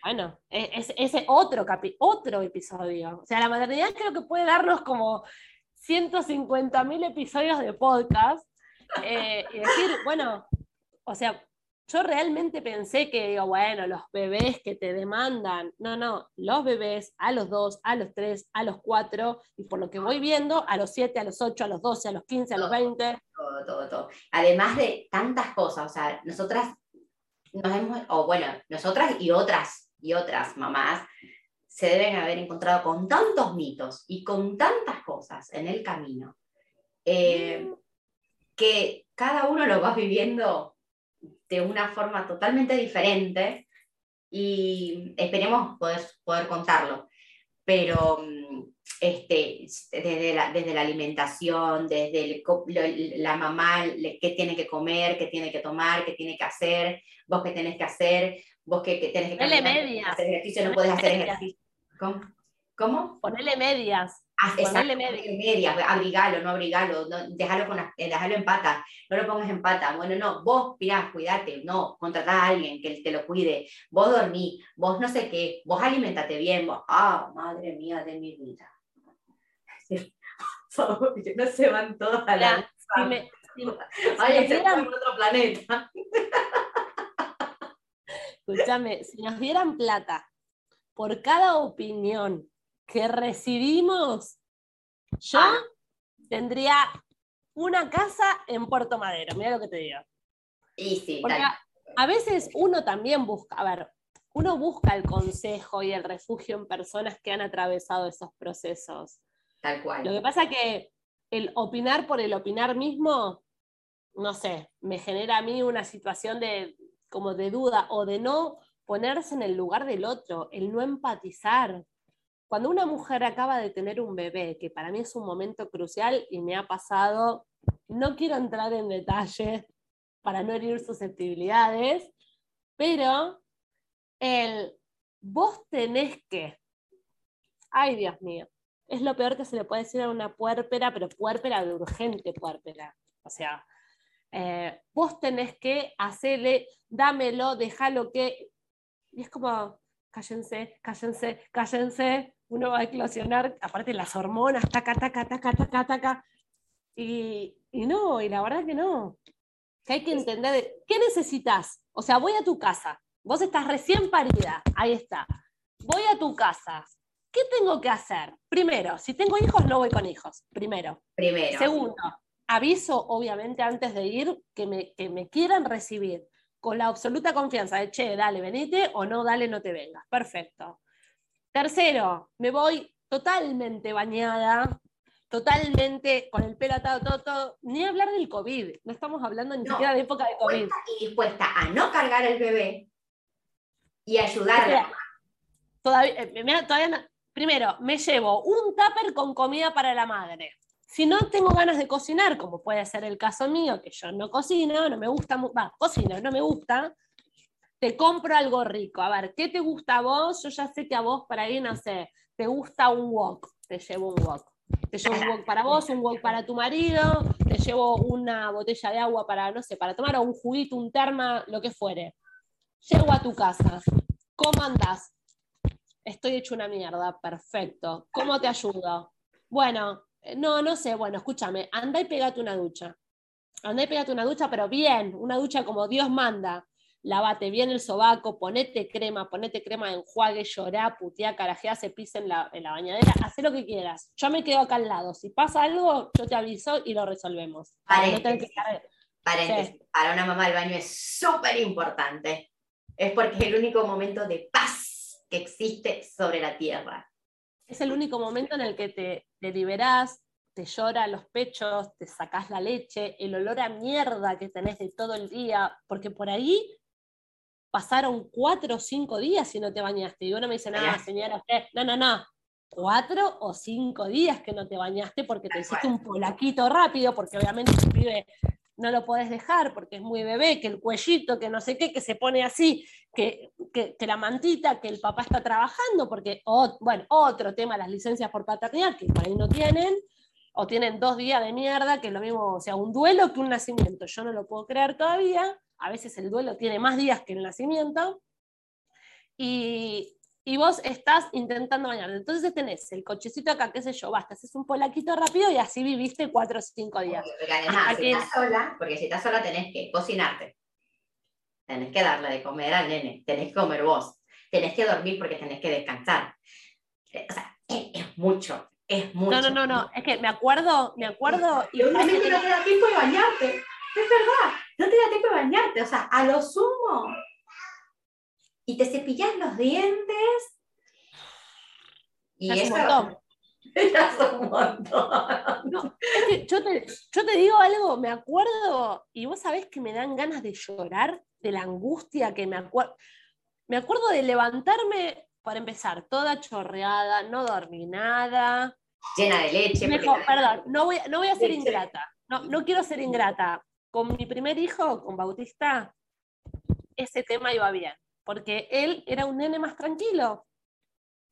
Bueno, e, es ese otro, otro episodio. O sea, la maternidad creo que puede darnos como 150 mil episodios de podcast eh, y decir, bueno, o sea, yo realmente pensé que, bueno, los bebés que te demandan, no, no, los bebés a los dos, a los tres, a los cuatro, y por lo que voy viendo, a los siete, a los ocho, a los doce, a los quince, a los veinte. Todo, todo, todo. Además de tantas cosas, o sea, nosotras nos hemos, o bueno, nosotras y otras y otras mamás se deben haber encontrado con tantos mitos y con tantas cosas en el camino eh, que cada uno lo va viviendo de una forma totalmente diferente y esperemos poder, poder contarlo. Pero mm, este, desde, la, desde la alimentación, desde la mamá, qué tiene que comer, qué tiene que tomar, qué tiene que hacer, vos qué tenés que hacer, vos qué, qué tenés que hacer ejercicio, no puedes hacer ejercicio. ¿Cómo? ¿Cómo? Ponerle medias. Ponerle medias. abrigalo, no abrigalo, no, déjalo, con, eh, déjalo en pata, no lo pongas en pata. Bueno, no, vos, mirá, cuídate, no, contratá a alguien que te lo cuide, vos dormí, vos no sé qué, vos alimentate bien, vos, ah, madre mía de mi vida. no se van todos a la... Si me, si, otro planeta. Escúchame, si nos dieran plata por cada opinión que recibimos, yo ah. tendría una casa en Puerto Madero, mira lo que te digo. Y sí, Porque a, veces uno también busca, a ver, uno busca el consejo y el refugio en personas que han atravesado esos procesos. Tal cual. Lo que pasa es que el opinar por el opinar mismo, no sé, me genera a mí una situación de como de duda o de no ponerse en el lugar del otro, el no empatizar. Cuando una mujer acaba de tener un bebé, que para mí es un momento crucial y me ha pasado, no quiero entrar en detalles para no herir susceptibilidades, pero el vos tenés que, ay Dios mío, es lo peor que se le puede decir a una puérpera, pero puérpera de urgente puérpera. O sea, eh, vos tenés que hacerle, dámelo, déjalo que... Y es como, cállense, cállense, cállense, uno va a eclosionar, aparte las hormonas, taca, taca, taca, taca, taca. Y, y no, y la verdad que no. Que hay que entender, ¿qué necesitas? O sea, voy a tu casa, vos estás recién parida, ahí está. Voy a tu casa. ¿Qué tengo que hacer? Primero, si tengo hijos, no voy con hijos. Primero. Primero. Segundo, aviso, obviamente, antes de ir, que me, que me quieran recibir con la absoluta confianza de, che, dale, venite, o no, dale, no te vengas. Perfecto. Tercero, me voy totalmente bañada, totalmente con el pelo atado, todo, todo. Ni hablar del COVID, no estamos hablando ni siquiera de época de COVID. Y dispuesta a no cargar el bebé y ayudarle. Todavía, eh, todavía primero, me llevo un tupper con comida para la madre. Si no tengo ganas de cocinar, como puede ser el caso mío, que yo no cocino, no me gusta, va, cocino, no me gusta, te compro algo rico. A ver, ¿qué te gusta a vos? Yo ya sé que a vos para ir, no sé, te gusta un wok, te llevo un wok. Te llevo un wok para vos, un wok para tu marido, te llevo una botella de agua para, no sé, para tomar, o un juguito, un terma, lo que fuere. Llego a tu casa. ¿Cómo andás? Estoy hecho una mierda, perfecto. ¿Cómo te ayudo? Bueno, eh, no, no sé, bueno, escúchame, anda y pegate una ducha. Anda y pegate una ducha, pero bien, una ducha como Dios manda. Lávate bien el sobaco, ponete crema, ponete crema de enjuague, llorá, putea, carajea, se pisa en la, en la bañadera, haz lo que quieras. Yo me quedo acá al lado. Si pasa algo, yo te aviso y lo resolvemos. Paréntesis, Para una mamá el baño es súper importante. Es porque es el único momento de paz que existe sobre la tierra es el único momento en el que te, te liberás, te llora los pechos, te sacás la leche, el olor a mierda que tenés de todo el día, porque por ahí pasaron cuatro o cinco días y no te bañaste. Y uno me dice, no, señora, usted, no, no, no, cuatro o cinco días que no te bañaste porque te hiciste un polaquito rápido, porque obviamente el pibe no lo podés dejar porque es muy bebé, que el cuellito, que no sé qué, que se pone así, que, que, la mantita, que el papá está trabajando, porque, bueno, otro tema, las licencias por paternidad, que por ahí no tienen, o tienen dos días de mierda, que es lo mismo, o sea, un duelo que un nacimiento. Yo no lo puedo creer todavía, a veces el duelo tiene más días que el nacimiento. Y, y vos estás intentando bañarte. Entonces tenés el cochecito acá, qué sé yo, basta, haces un polaquito rápido y así viviste cuatro o cinco días. Porque además, si estás sola, porque si estás sola tenés que cocinarte, tenés que darle de comer al nene, tenés que comer vos, tenés que dormir porque tenés que descansar. O sea, es, mucho, es mucho. No, no, no, no, es que me acuerdo, me acuerdo... Y no te da tiempo de bañarte, es verdad, no te da tiempo de bañarte, o sea, a lo sumo y te cepillas los dientes. Y es eso, un montón. No, es que yo te, yo te digo algo, me acuerdo, y vos sabés que me dan ganas de llorar de la angustia que me acuerdo. Me acuerdo de levantarme, para empezar, toda chorreada, no dormí nada. Llena de leche. perdón, no voy, no voy a ser ingrata. No, no quiero ser ingrata. Con mi primer hijo, con Bautista, ese tema iba bien, porque él era un nene más tranquilo.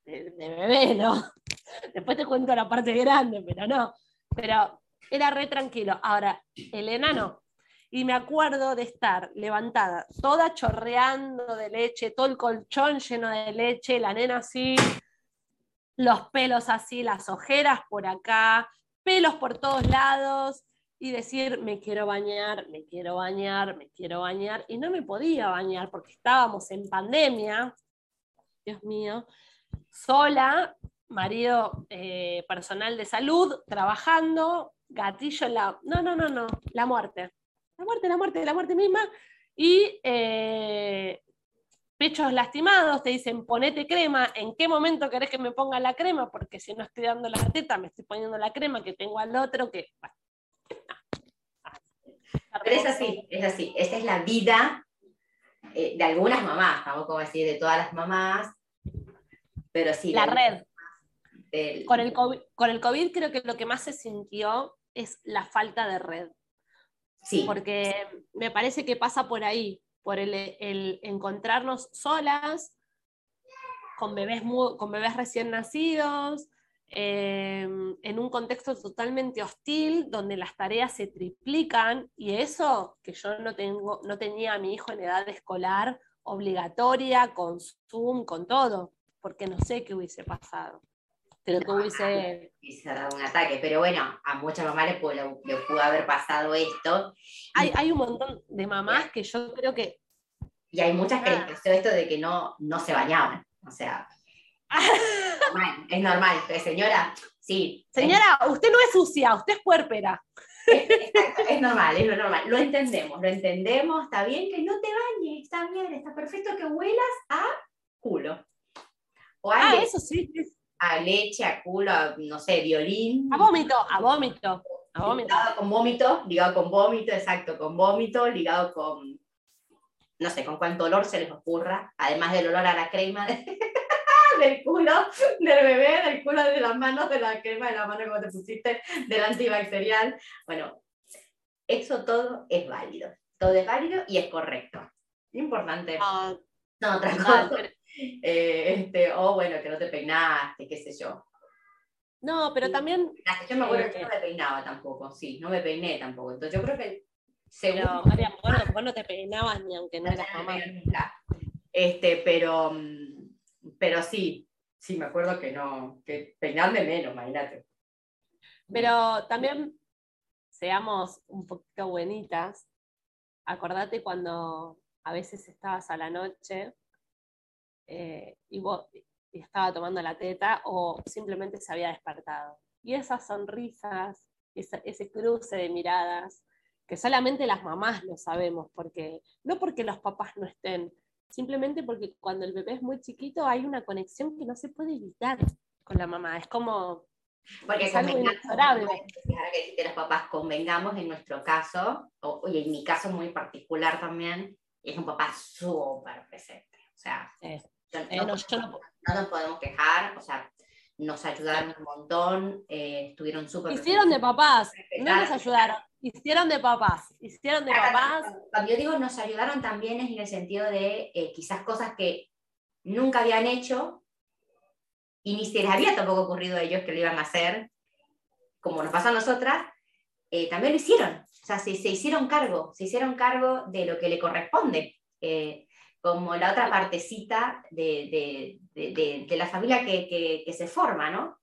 De, bebé, ¿no? Después te cuento la parte grande, pero no. Pero era re tranquilo. Ahora, el enano, y me acuerdo de estar levantada, toda chorreando de leche, todo el colchón lleno de leche, la nena así, los pelos así, las ojeras por acá, pelos por todos lados, y decir, me quiero bañar, me quiero bañar, me quiero bañar, y no me podía bañar porque estábamos en pandemia, Dios mío, sola, marido eh, personal de salud, trabajando, gatillo en la... No, no, no, no, la muerte. La muerte, la muerte, la muerte misma. Y eh, pechos lastimados, te dicen ponete crema, ¿en qué momento querés que me ponga la crema? Porque si no estoy dando la teta, me estoy poniendo la crema que tengo al otro, que pero es así, es así. Esta es la vida eh, de algunas mamás, tampoco voy a decir de todas las mamás, pero sí. La, red. Con, el COVID, con el COVID creo que lo que más se sintió es la falta de red. Sí. Porque me parece que pasa por ahí, por el, el encontrarnos solas, con bebés, con bebés recién nacidos, Em, en un contexto totalmente hostil, donde las tareas se triplican, y eso que yo no, tengo, no tenía a mi hijo en edad escolar obligatoria, con Zoom, con todo, porque no sé qué hubiese pasado. Pero que hubiese... dado un ataque, pero bueno, a muchas mamás le pudo, pudo haber pasado esto. Hay, hay un montón de mamás que yo creo que... Y hay muchas que les pasó esto de que no, no se bañaban, o sea... es normal, señora, sí. Señora, usted no es sucia, usted es puérpera. Es, normal, es normal. Lo entendemos, lo entendemos, está bien que no te bañes, está bien, está perfecto que huelas a culo. O a ah, eso sí. A leche, a culo, a, no sé, violín. A vómito, a vómito. A vómito. Ligado con vómito, ligado con vómito, exacto, con vómito, ligado con, no sé, con cuánto olor se les ocurra, además del olor a la crema. De del culo del bebé, del culo de las manos, de la crema de la mano como te pusiste, del antibacterial. Bueno, eso todo es válido. Todo es válido y es correcto. Importante. Ah, no, otra cosa. Eh, este, o bueno, que no te peinaste, qué sé yo. No, pero también. Yo me acuerdo que no me peinaba tampoco, sí, no me peiné tampoco. Entonces yo creo que. Seguro, María, bueno, vos no te peinabas ni aunque no, eras mamá. Este, pero mm, pero sí, sí, me acuerdo que no, que peinarme menos, imagínate. Pero también seamos un poquito buenitas. Acordate cuando a veces estabas a la noche eh, y vos estaba tomando la teta o simplemente se había despertado. Y esas sonrisas, ese cruce de miradas, que solamente las mamás lo sabemos, porque no porque los papás no estén, simplemente porque cuando el bebé es muy chiquito hay una conexión que no se puede evitar con la mamá. Es como. Porque es algo inexorable. que si los papás convengamos en nuestro caso, o, y en mi caso muy particular también, es un papá súper presente. O sea, eh, no, nos podemos quejar, o sea, nos ayudaron un montón, eh, estuvieron súper. Hicieron de papás, no nos ayudaron. Hicieron de papás, hicieron de papás. Cuando yo digo nos ayudaron también es en el sentido de eh, quizás cosas que nunca habían hecho y ni se les había tampoco ocurrido a ellos que lo iban a hacer, como nos pasó a nosotras, eh, también lo hicieron. O sea, se, se, hicieron cargo, se hicieron cargo de lo que le corresponde. Eh, como la otra partecita de, de, de, de la familia que, que, que, se forma, ¿no?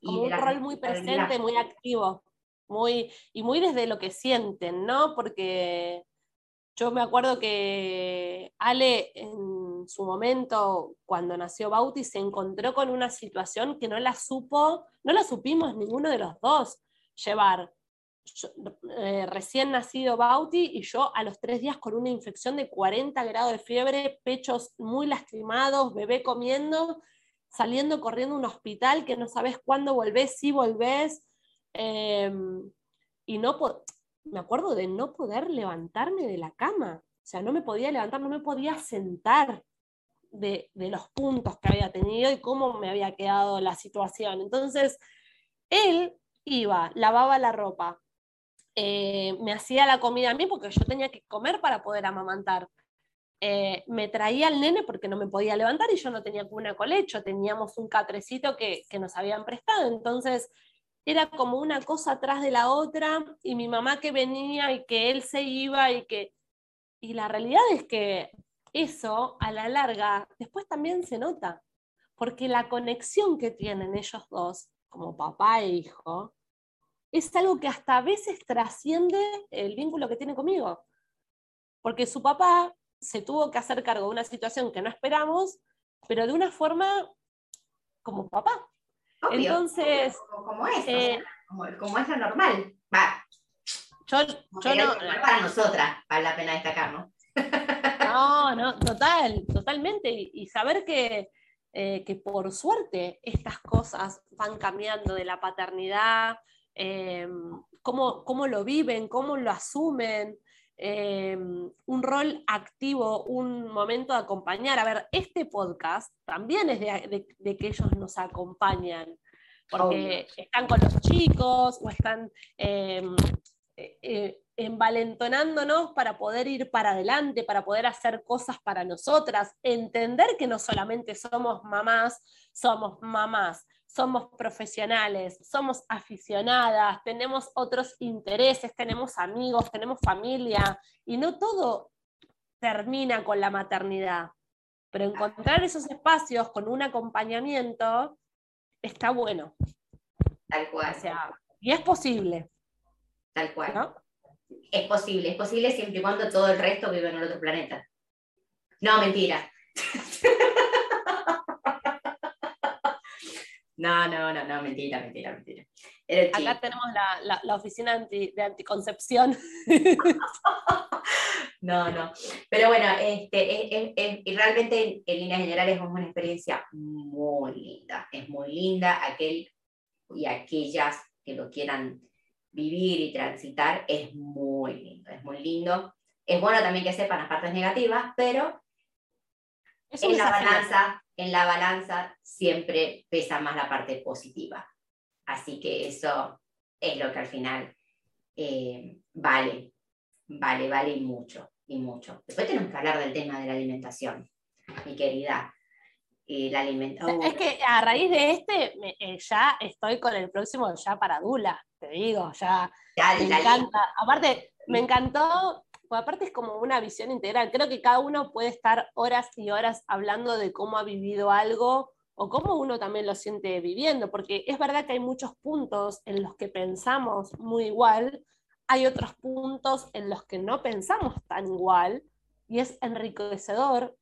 Y un rol muy presente, muy activo muy, y muy desde lo que sienten, ¿no? Porque yo me acuerdo que Ale en su momento, cuando nació Bauti, se encontró con una situación que no la supo, no la supimos ninguno de los dos llevar. Eh, recién nacido Bauti y yo a los tres días con una infección de 40 grados de fiebre, pechos muy lastimados, bebé comiendo, saliendo corriendo a un hospital que no sabes cuándo volvés, si volvés, em, y no me acuerdo de no poder levantarme de la cama, o sea, no me podía levantar, no me podía sentar de, los puntos que había tenido y cómo me había quedado la situación. Entonces, él iba, lavaba la ropa, eh, me hacía la comida a mí porque yo tenía que comer para poder amamantar. Eh, me traía al nene porque no me podía levantar y yo no tenía cuna colecho, teníamos un catrecito que, nos habían prestado, entonces era como una cosa atrás de la otra y mi mamá que venía y que él se iba y que... Y la realidad es que eso a la larga después también se nota, porque la conexión que tienen ellos dos, como papá e hijo, es algo que hasta a veces trasciende el vínculo que tiene conmigo. Porque su papá se tuvo que hacer cargo de una situación que no esperamos, pero de una forma como papá. Entonces. Como, es, eh, como, es lo normal. Va. Yo, yo no. Para nosotras, vale la pena destacar, ¿no? No, no, total, totalmente. Y, saber que, eh, que por suerte estas cosas van cambiando de la paternidad, eh, cómo, cómo, lo viven, cómo lo asumen, eh, un rol activo, un momento de acompañar. A ver, este podcast también es de, que ellos nos acompañan, porque están con los chicos o están eh, eh, envalentonándonos para poder ir para adelante, para poder hacer cosas para nosotras, entender que no solamente somos mamás, somos mamás, somos profesionales, somos aficionadas, tenemos otros intereses, tenemos amigos, tenemos familia, y no todo termina con la maternidad. Pero encontrar esos espacios con un acompañamiento está bueno. Tal cual. y es posible. Tal cual. Es posible, es posible siempre y cuando todo el resto vive en el otro planeta. No, mentira. No, no, no, no, mentira, mentira, mentira. Acá tenemos la, oficina de anticoncepción. no, no. Pero bueno, este, es, realmente en, líneas generales es una experiencia muy linda. Es muy linda. Aquel y aquellas que lo quieran vivir y transitar, es muy lindo. Es muy lindo. Es bueno también que sepan las partes negativas, pero en la balanza en la balanza siempre pesa más la parte positiva. Así que eso es lo que al final eh, vale, vale, vale y mucho, y mucho. Después tenemos que hablar del tema de la alimentación, mi querida. la alimentación. Es que a raíz de este eh, ya estoy con el próximo ya para Dula, te digo, ya, ya me encanta. Aparte, me encantó pues aparte es como una visión integral. Creo que cada uno puede estar horas y horas hablando de cómo ha vivido algo o cómo uno también lo siente viviendo, porque es verdad que hay muchos puntos en los que pensamos muy igual, hay otros puntos en los que no pensamos tan igual, y es enriquecedor,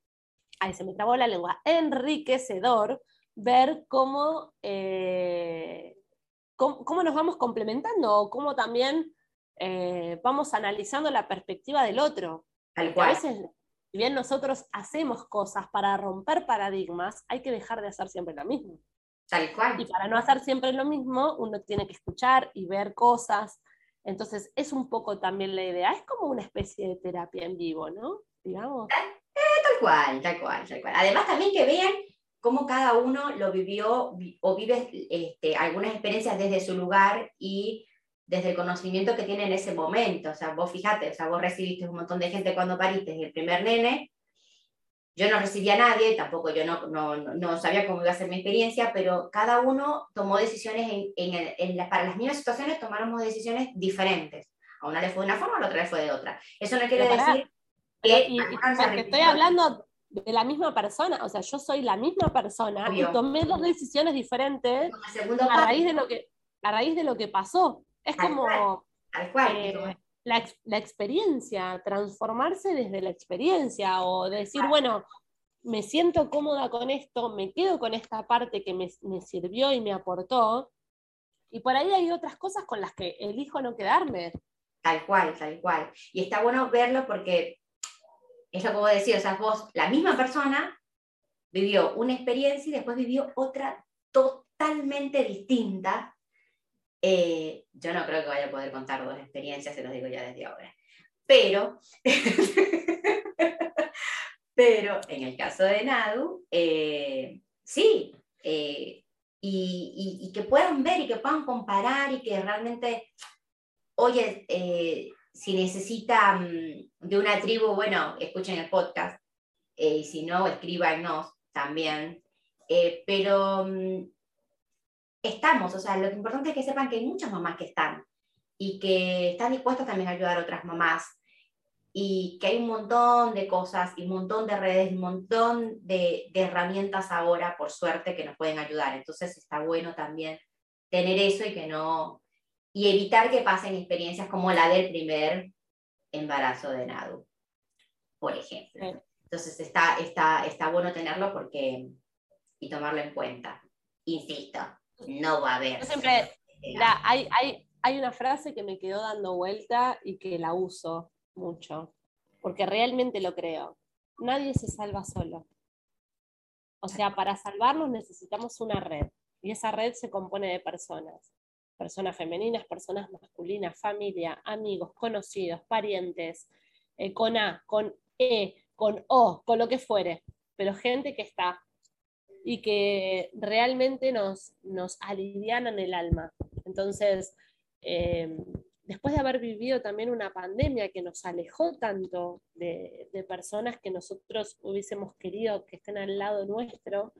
ahí se me trabó la lengua, enriquecedor ver cómo, eh, cómo, cómo, nos vamos complementando, o cómo también eh, vamos analizando la perspectiva del otro. Tal cual. A veces, si bien nosotros hacemos cosas para romper paradigmas, hay que dejar de hacer siempre lo mismo. Tal cual. Y para no hacer siempre lo mismo, uno tiene que escuchar y ver cosas. Entonces, es un poco también la idea. Es como una especie de terapia en vivo, ¿no? Digamos. Eh, tal cual, tal cual, tal cual. Además, también que vean cómo cada uno lo vivió o vive este, algunas experiencias desde su lugar y desde el conocimiento que tiene en ese momento. O sea, vos fíjate, o sea, vos recibiste un montón de gente cuando pariste el primer nene. Yo no recibí a nadie, tampoco yo no, no, no sabía cómo iba a ser mi experiencia, pero cada uno tomó decisiones en, en, en para las mismas situaciones, tomamos decisiones diferentes. A una le fue de una forma, a la otra le fue de otra. Eso no quiere decir que... estoy hablando de la misma persona, o sea, yo soy la misma persona y tomé dos decisiones diferentes a raíz, de lo que, a raíz de lo que pasó. Es como eh, la, experiencia, transformarse desde la experiencia o decir, bueno, me siento cómoda con esto, me quedo con esta parte que me, sirvió y me aportó. Y por ahí hay otras cosas con las que elijo no quedarme. Tal cual, tal cual. Y está bueno verlo porque es lo que vos decís, o sea, vos, la misma persona, vivió una experiencia y después vivió otra totalmente distinta. Eh, yo no creo que vaya a poder contar dos experiencias, se los digo ya desde ahora. Pero, pero en el caso de Nadu, eh, sí, eh, y, que puedan ver y que puedan comparar y que realmente, oye, si necesitan de una tribu, bueno, escuchen el podcast, y si no, escríbanos también. pero mm, estamos, o sea, lo importante es que sepan que hay muchas mamás que están y que están dispuestas también a ayudar a otras mamás y que hay un montón de cosas y un montón de redes, un montón de, herramientas ahora, por suerte, que nos pueden ayudar. Entonces está bueno también tener eso y que no, y evitar que pasen experiencias como la del primer embarazo de Nadu, por ejemplo. Entonces está, está, está bueno tenerlo porque, y tomarlo en cuenta. Insisto, no va a haber. siempre, hay, hay una frase que me quedó dando vuelta y que la uso mucho, porque realmente lo creo. Nadie se salva solo. O sea, para salvarnos necesitamos una red y esa red se compone de personas. Personas femeninas, personas masculinas, familia, amigos, conocidos, parientes, eh, con A, con E, con O, con lo que fuere, pero gente que está y que realmente nos, nos el alma. Entonces, eh, después de haber vivido también una pandemia que nos alejó tanto de, personas que nosotros hubiésemos querido que estén al lado nuestro,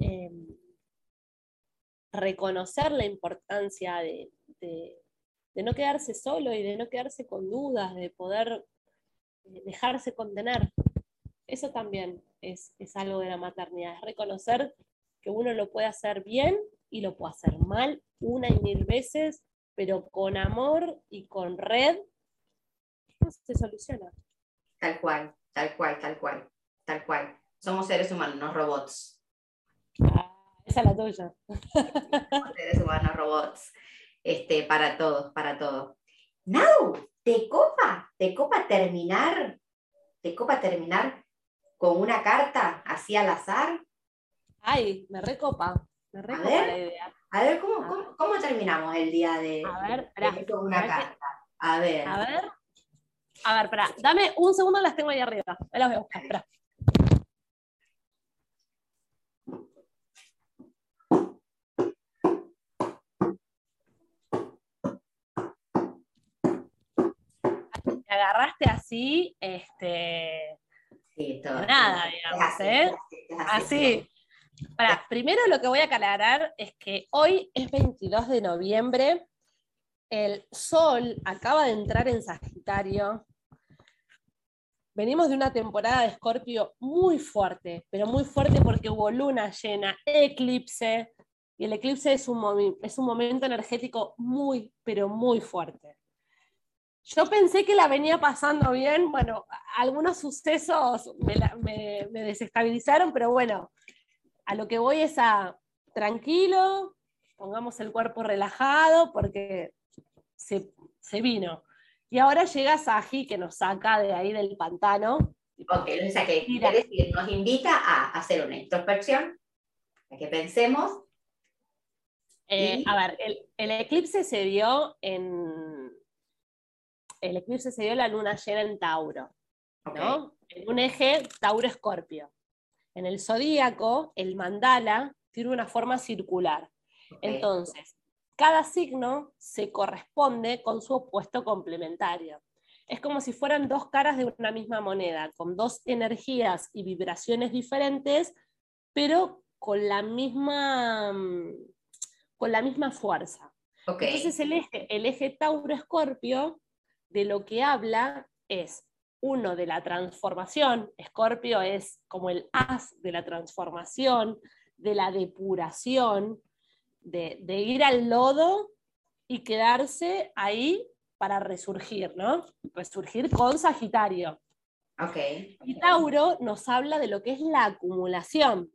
eh, reconocer la importancia de, no quedarse solo y de no quedarse con dudas, de poder eh, dejarse contener. Eso también es, es algo de la maternidad, es reconocer que uno lo puede hacer bien y lo puede hacer mal una y mil veces pero con amor y con red se soluciona. Tal cual, tal cual, tal cual, tal cual. Somos seres humanos, no robots. Ah, esa es la tuya. Somos seres humanos, robots. Este, para todos, para todos. Now, ¿te copa? ¿Te copa terminar? ¿Te copa terminar con una carta así al azar? Ay, me recopa. Me recopa la idea. A ver, ¿cómo, terminamos el día de, a ver, una carta? A ver. A ver. A ver, espera, dame un segundo, las tengo ahí arriba. Ahí las voy a buscar. Me agarraste así, este. Sí, todo. Nada, digamos, ¿eh? así primero lo que voy a aclarar es que hoy es 22 de noviembre, el sol acaba de entrar en Sagitario. Venimos de una temporada de Escorpio muy fuerte, pero muy fuerte porque hubo luna llena, eclipse, y el eclipse es un, es un momento energético muy, pero muy fuerte. Yo pensé que la venía pasando bien, bueno, algunos sucesos me desestabilizaron, pero bueno, a lo que voy es a tranquilo, pongamos el cuerpo relajado porque se, vino. Y ahora llega Saji que nos saca de ahí del pantano. Ok, o sea que decir, nos invita a hacer una introspección, a que pensemos. Eh, a ver, el, eclipse se dio en. El eclipse se dio la luna llena en Tauro, ¿no? En un eje Tauro-Escorpio. En el zodíaco, el mandala tiene una forma circular. Entonces, cada signo se corresponde con su opuesto complementario. Es como si fueran dos caras de una misma moneda, con dos energías y vibraciones diferentes, pero con la misma, con la misma fuerza. Entonces el eje, el eje Tauro-Escorpio de lo que habla es uno de la transformación, Escorpio es como el as de la transformación, de la depuración, de, ir al lodo y quedarse ahí para resurgir, ¿no? Resurgir con Sagitario. Okay. Y Tauro nos habla de lo que es la acumulación.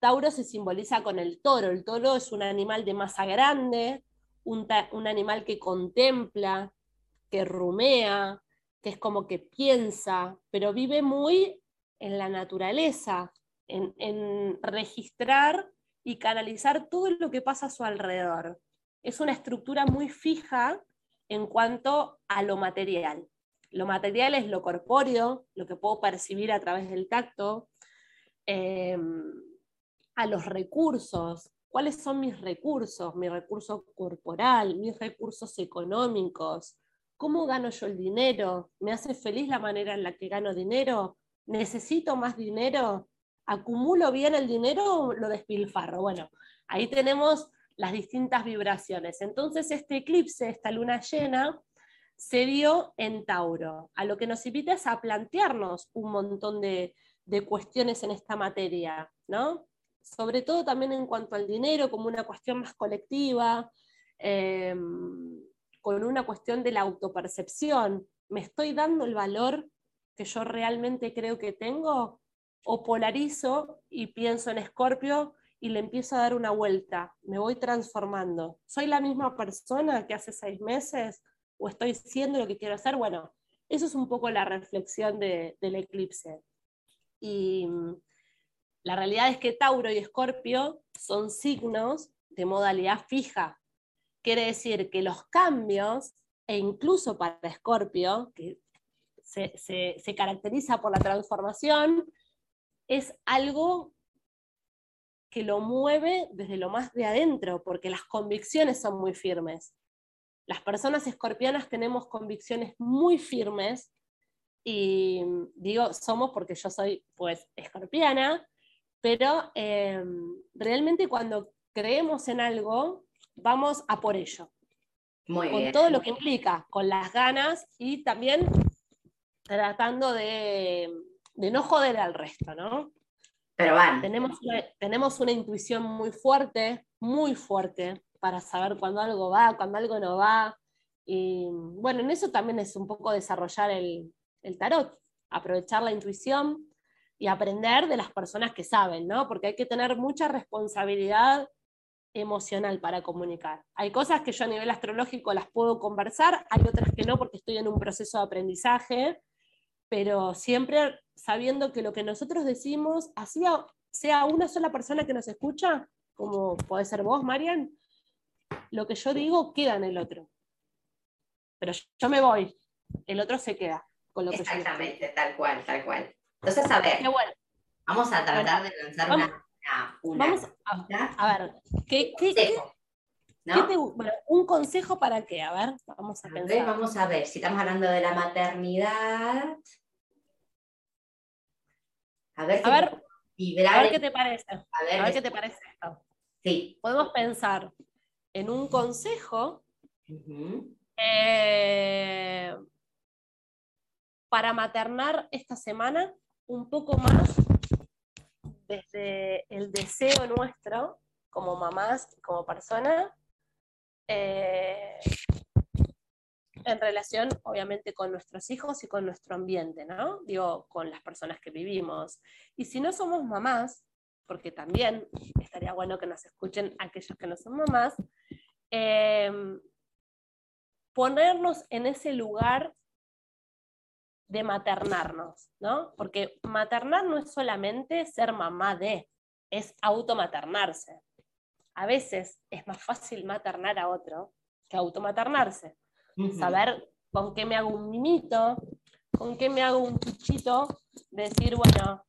Tauro se simboliza con el toro. El toro es un animal de masa grande, un, un animal que contempla, que rumea, que es como que piensa, pero vive muy en la naturaleza, en, registrar y canalizar todo lo que pasa a su alrededor. Es una estructura muy fija en cuanto a lo material. Lo material es lo corpóreo, lo que puedo percibir a través del tacto, em, a los recursos, cuáles son mis recursos, mi recurso corporal, mis recursos económicos, cómo gano yo el dinero, me hace feliz la manera en la que gano dinero, necesito más dinero, acumulo bien el dinero o lo despilfarro. Bueno, ahí tenemos las distintas vibraciones. Entonces este eclipse, esta luna llena, se dio en Tauro, a lo que nos invita es a plantearnos un montón de, cuestiones en esta materia, ¿no? Sobre todo también en cuanto al dinero, como una cuestión más colectiva, em, con una cuestión de la autopercepción. ¿Me estoy dando el valor que yo realmente creo que tengo? ¿O polarizo y pienso en Escorpio y le empiezo a dar una vuelta? Me voy transformando. ¿Soy la misma persona que hace seis meses? ¿O estoy siendo lo que quiero hacer? Bueno, eso es un poco la reflexión del eclipse. Y mm, la realidad es que Tauro y Escorpio son signos de modalidad fija, Quiere decir que los cambios, e incluso para Escorpio, que se, caracteriza por la transformación, es algo que lo mueve desde lo más de adentro, porque las convicciones son muy firmes. Las personas escorpianas tenemos convicciones muy firmes y digo somos porque yo soy pues escorpiana, pero eh, realmente cuando creemos en algo, vamos a por ello. con todo lo que implica, con las ganas y también tratando de, no joder al resto, ¿no? Pero van. Tenemos una, tenemos una intuición muy fuerte, muy fuerte, para saber cuándo algo va, cuándo algo no va. Y bueno, en eso también es un poco desarrollar el, el tarot, aprovechar la intuición y aprender de las personas que saben, ¿no? Porque hay que tener mucha responsabilidad emocional para comunicar. Hay cosas que yo a nivel astrológico las puedo conversar, hay otras que no porque estoy en un proceso de aprendizaje, pero siempre sabiendo que lo que nosotros decimos, así sea una sola persona que nos escucha, como puede ser vos, Marian, lo que yo digo queda en el otro. Pero yo me voy, el otro se queda con lo que Exactamente, tal cual, tal cual. Entonces, a ver, vamos a tratar de lanzar una Vamos a, ver, ¿qué, un consejo para qué? A ver, vamos a, pensar. vamos a ver, si estamos hablando de la maternidad. A ver, a ver, qué te parece. A ver, qué te parece esto. Sí. Podemos pensar en un consejo eh, para maternar esta semana un poco más desde el deseo nuestro, como mamás como persona, eh, en relación, obviamente, con nuestros hijos y con nuestro ambiente, ¿no? Digo, con las personas que vivimos. Y si no somos mamás, porque también estaría bueno que nos escuchen aquellos que no son mamás, eh, ponernos en ese lugar de maternarnos, ¿no? Porque maternar no es solamente ser mamá de, es automaternarse. A veces es más fácil maternar a otro que automaternarse. Saber con qué me hago un mimito, con qué me hago un chuchito, decir, bueno,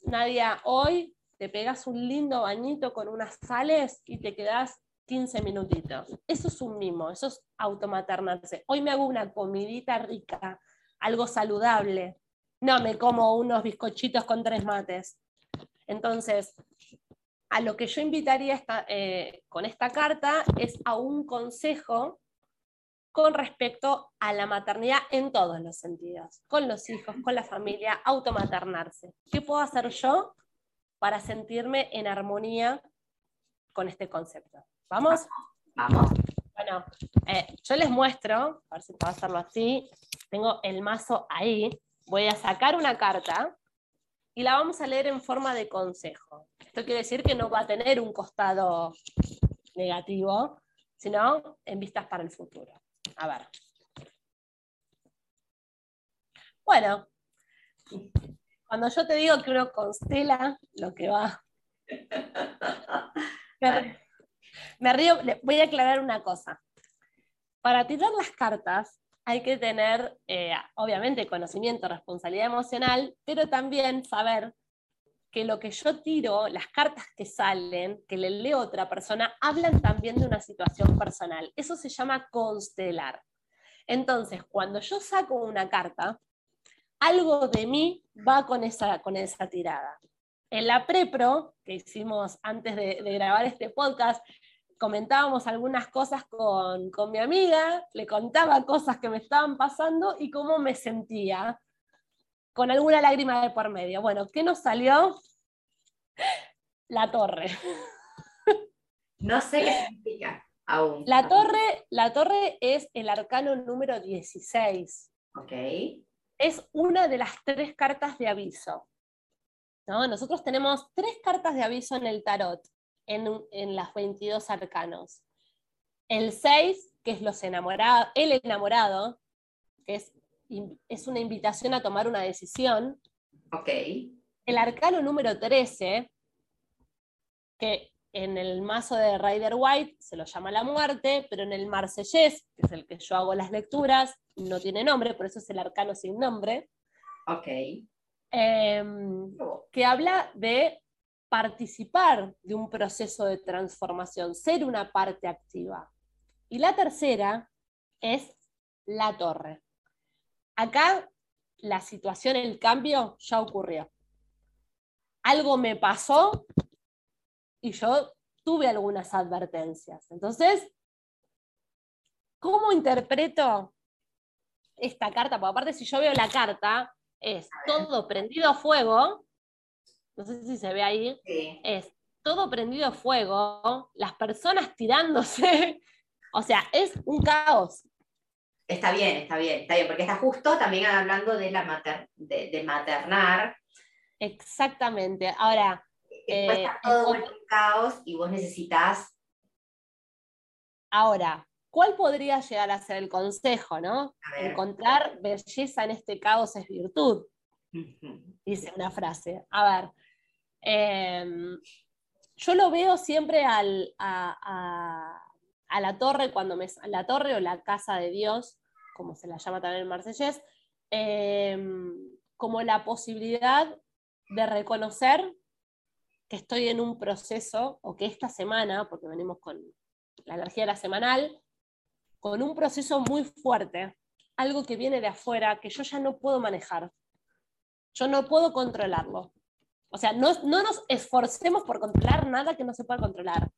Nadia, hoy te pegas un lindo bañito con unas sales y te quedas 15 minutitos. Eso es un mimo, eso es automaternarse. Hoy me hago una comidita rica, algo saludable. No me como unos bizcochitos con tres mates. Entonces, a lo que yo invitaría eh, con esta carta es a un consejo con respecto a la maternidad en todos los sentidos, con los hijos, con la familia, automaternarse. ¿Qué puedo hacer yo para sentirme en armonía con este concepto? ¿Vamos? Vamos. Bueno, eh, yo les muestro, a ver si puedo hacerlo así, tengo el mazo ahí, voy a sacar una carta y la vamos a leer en forma de consejo. Esto quiere decir que no va a tener un costado negativo, sino en vistas para el futuro. A ver. Bueno, Cuando yo te digo que uno constela lo que va. Me, río, voy a aclarar una cosa. Para tirar las cartas hay que tener, eh, obviamente, conocimiento, responsabilidad emocional, pero también saber que lo que yo tiro, las cartas que salen, que le leo a otra persona, hablan también de una situación personal. Eso se llama constelar. Entonces, cuando yo saco una carta, algo de mí va con esa, con esa tirada. En la prepro, que hicimos antes de, grabar este podcast, comentábamos algunas cosas con, con mi amiga, le contaba cosas que me estaban pasando y cómo me sentía con alguna lágrima de por medio. Bueno, ¿qué nos salió? La torre. No sé qué significa aún. La torre, la torre es el arcano número 16. Ok. Es una de las tres cartas de aviso. ¿No? Nosotros tenemos tres cartas de aviso en el tarot, en, en las 22 arcanos. El 6, que es los enamorados, el enamorado, que es es una invitación a tomar una decisión. Ok. El arcano número 13, que en el mazo de Rider White se lo llama la muerte, pero en el Marsellés, que es el que yo hago las lecturas, no tiene nombre, por eso es el arcano sin nombre. Ok. Em, que habla de participar de un proceso de transformación, ser una parte activa. Y la tercera es la torre. Acá la situación, el cambio ya ocurrió. Algo me pasó y yo tuve algunas advertencias. Entonces, ¿cómo interpreto esta carta? Porque aparte si yo veo la carta, es todo prendido a fuego, no sé si se ve ahí, es todo prendido a fuego, las personas tirándose, o sea, es un caos. Está bien, está bien, está bien, porque está justo también hablando de, la mater, de, maternar. Exactamente. Ahora. Eh, todo en un caos y vos necesitas. Ahora, ¿cuál podría llegar a ser el consejo, no? Encontrar belleza en este caos es virtud. Dice una frase. A ver. Em, yo lo veo siempre al, a, a, la torre cuando me la torre o la casa de Dios como se la llama también en marsellés, em, como la posibilidad de reconocer que estoy en un proceso, o que esta semana, porque venimos con la energía de la semanal, con un proceso muy fuerte, algo que viene de afuera, que yo ya no puedo manejar. Yo no puedo controlarlo. O sea, no, no nos esforcemos por controlar nada que no se pueda controlar.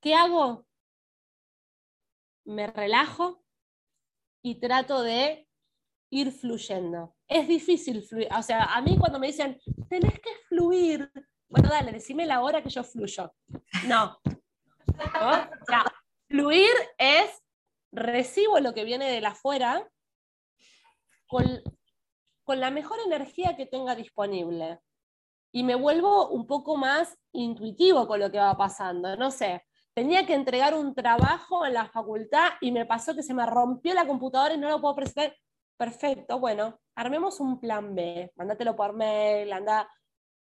¿Qué hago? Me relajo, y trato de ir fluyendo. Es difícil fluir, o sea, a mí cuando me dicen, tenés que fluir, bueno, dale, decime la hora que yo fluyo. No. O sea, fluir es, recibo lo que viene de la afuera con, con la mejor energía que tenga disponible. Y me vuelvo un poco más intuitivo con lo que va pasando. No sé, tenía que entregar un trabajo en la facultad y me pasó que se me rompió la computadora y no lo puedo presentar. Perfecto, bueno, armemos un plan B, mándatelo por mail, anda,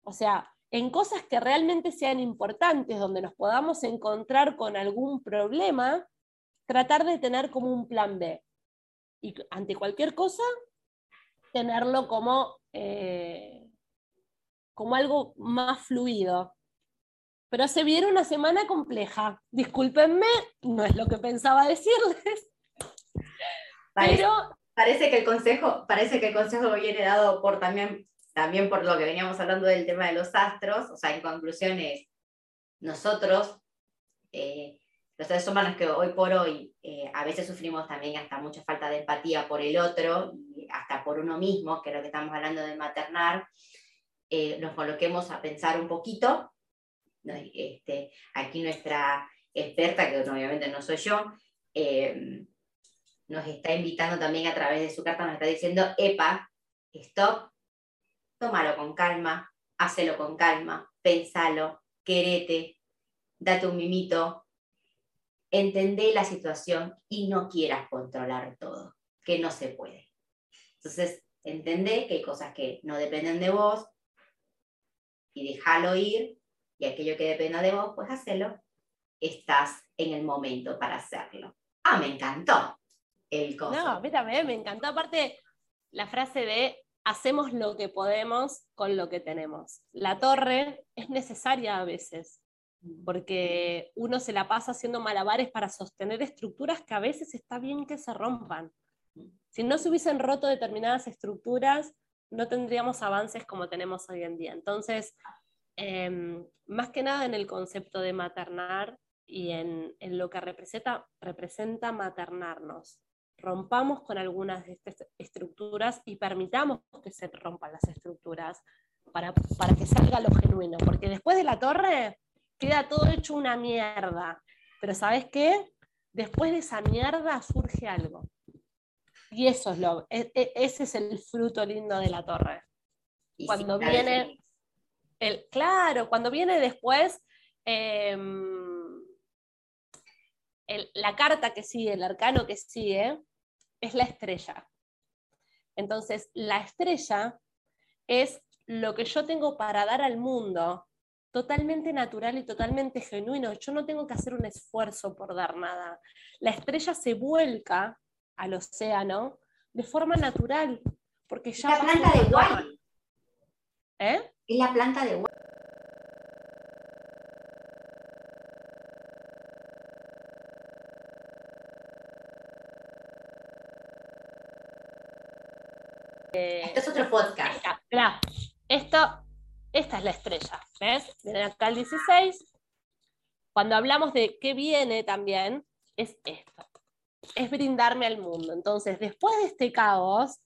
o sea, en cosas que realmente sean importantes, donde nos podamos encontrar con algún problema, tratar de tener como un plan B. Y ante cualquier cosa, tenerlo como, eh, como algo más fluido, pero se viene una semana compleja. Discúlpenme, no es lo que pensaba decirles. Parece, pero... parece, que el consejo, parece que el consejo viene dado por también, también por lo que veníamos hablando del tema de los astros. O sea, en conclusión es, nosotros, eh, los seres humanos que hoy por hoy eh, a veces sufrimos también hasta mucha falta de empatía por el otro y hasta por uno mismo, que es lo que estamos hablando de maternar, eh, nos coloquemos a pensar un poquito. Este, aquí nuestra experta, que obviamente no soy yo, eh, nos está invitando también a través de su carta, nos está diciendo, epa, stop, tómalo con calma, hacelo con calma, pensalo, querete, date un mimito, entendé la situación y no quieras controlar todo, que no se puede. Entonces, Entendé que hay cosas que no dependen de vos y déjalo ir, y aquello que dependa de vos, pues hacelo. Estás en el momento para hacerlo. Ah, me encantó el coso. No, a mí también me encantó. Aparte, la frase de hacemos lo que podemos con lo que tenemos. La torre es necesaria a veces, porque uno se la pasa haciendo malabares para sostener estructuras que a veces está bien que se rompan. Si no se hubiesen roto determinadas estructuras, no tendríamos avances como tenemos hoy en día. Entonces, em, más que nada en el concepto de maternar y en, lo que representa, representa maternarnos. Rompamos con algunas de estas estructuras y permitamos que se rompan las estructuras para, para que salga lo genuino, porque después de la torre queda todo hecho una mierda. Pero ¿sabes qué? Después de esa mierda surge algo. Y eso es lo, e, e, ese es el fruto lindo de la torre. cuando viene, el, claro, cuando viene después em, la carta que sigue, el arcano que sigue, es la estrella. Entonces, la estrella es lo que yo tengo para dar al mundo, totalmente natural y totalmente genuino. Yo no tengo que hacer un esfuerzo por dar nada. La estrella se vuelca al océano de forma natural, porque ya... La planta de Wally. ¿Eh? Es la planta de Wally. Esto es otro podcast. Esta, esta es la estrella, ¿ves? Miren acá el 16. Cuando hablamos de qué viene también, es esto es brindarme al mundo. Entonces, después de este caos,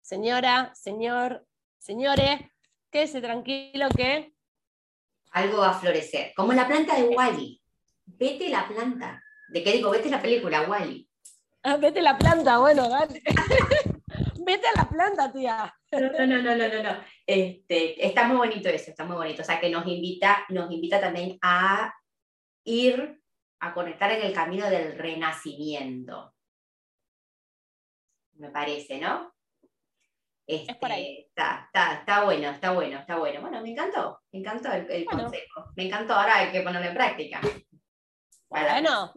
señora, señor, señores, quédese tranquilo que... Algo va a florecer, como la planta de Wally. Vete la planta. ¿De qué digo? Vete la película, Wally. Ah, vete la planta, bueno, dale. vete a la planta, tía. No, no, no, no, no, no. Este, está muy bonito eso, está muy bonito. O sea, que nos invita, nos invita también a ir a conectar en el camino del renacimiento. Me parece, ¿no? es por ahí. Este, está, bueno, está bueno, está bueno. Bueno, me encantó, me encantó el, consejo. Me encantó, ahora hay que ponerlo en práctica. Bueno,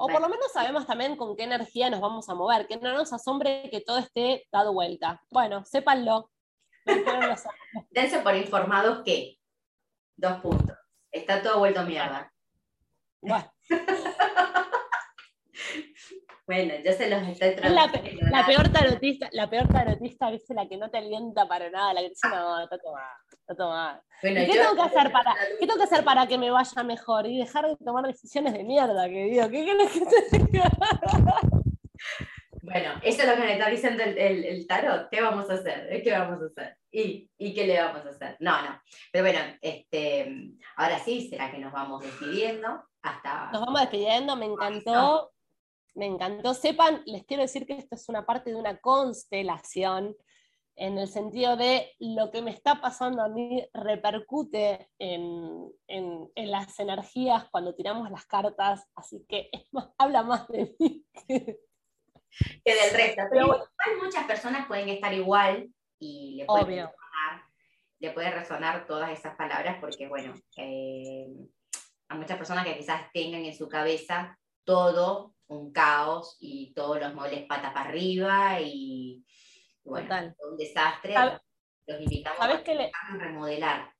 o por lo menos sabemos también con qué energía nos vamos a mover, que no nos asombre que todo esté dado vuelta. Bueno, sépanlo. Dense por informados que, dos puntos, está todo vuelto a mierda. Bueno. Bueno, yo se los estoy traduciendo. La, la, peor tarotista, la peor tarotista, viste, la que no te alienta para nada, la que dice, no, está tomada, está tomada. Bueno, ¿Qué, tengo que hacer para, ¿Qué tengo que hacer para que me vaya mejor? Y dejar de tomar decisiones de mierda, que digo, ¿qué quieres que te? Bueno, eso es lo que me está diciendo el, el, tarot. ¿Qué vamos a hacer? ¿Qué vamos a hacer? ¿Y, ¿Y, qué le vamos a hacer? No, no. Pero bueno, este, ahora sí, será que nos vamos despidiendo. Hasta... Nos vamos despidiendo, me encantó. Me encantó. Sepan, les quiero decir que esto es una parte de una constelación, en el sentido de lo que me está pasando a mí repercute en, en, en las energías cuando tiramos las cartas, así que habla más de mí que, del resto. Pero muchas personas pueden estar igual y le pueden, resonar, le puede resonar todas esas palabras porque, bueno, eh, a muchas personas que quizás tengan en su cabeza todo un caos y todos los muebles patas para arriba y bueno, un desastre. los invitamos a, le... remodelar.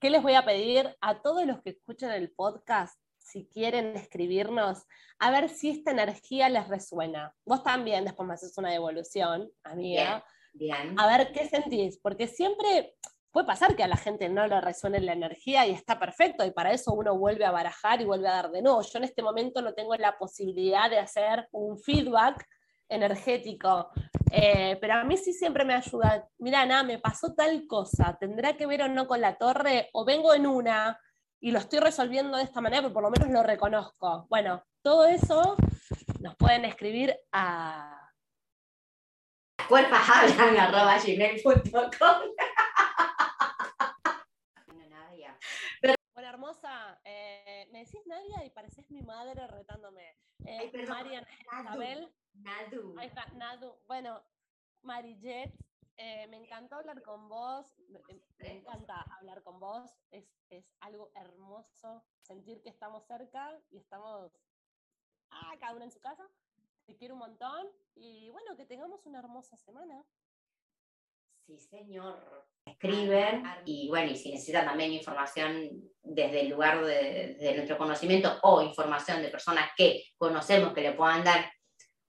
¿Qué les voy a pedir a todos los que escuchan el podcast? Si quieren escribirnos, a ver si esta energía les resuena. Vos también después me haces una devolución, amiga. bien. A ver qué sentís, porque siempre puede pasar que a la gente no le resuene la energía y está perfecto, y para eso uno vuelve a barajar y vuelve a dar de nuevo. Yo en este momento no tengo la posibilidad de hacer un feedback energético, eh, pero a mí sí siempre me ayuda. Mira, nada, me pasó tal cosa, tendrá que ver o no con la torre, o vengo en una y lo estoy resolviendo de esta manera, pero por lo menos lo reconozco. Bueno, todo eso nos pueden escribir a cuerpashablan.com hermosa, eh, me decís Nadia y pareces mi madre retándome. Eh, Ay, Marian Isabel. Nadu. Ahí está, Nadu. Bueno, Marijet, eh, me encantó hablar con vos, me, me encanta hablar con vos, es, es algo hermoso sentir que estamos cerca y estamos ah, cada uno en su casa. Te quiero un montón y bueno, que tengamos una hermosa semana. Sí, señor. Escriben y bueno, y si necesitan también información desde el lugar de, de nuestro conocimiento o información de personas que conocemos que le puedan dar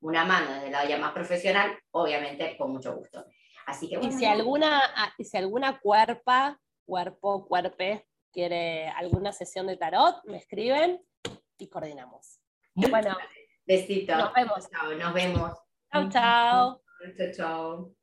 una mano desde el lado más profesional, obviamente con mucho gusto. Así que Y bueno, si alguna, ah, y si alguna cuerpa, cuerpo, cuerpe, quiere alguna sesión de tarot, me escriben y coordinamos. Bueno, besito. nos vemos. Chao, nos vemos. Chau, chao. Chao, chao.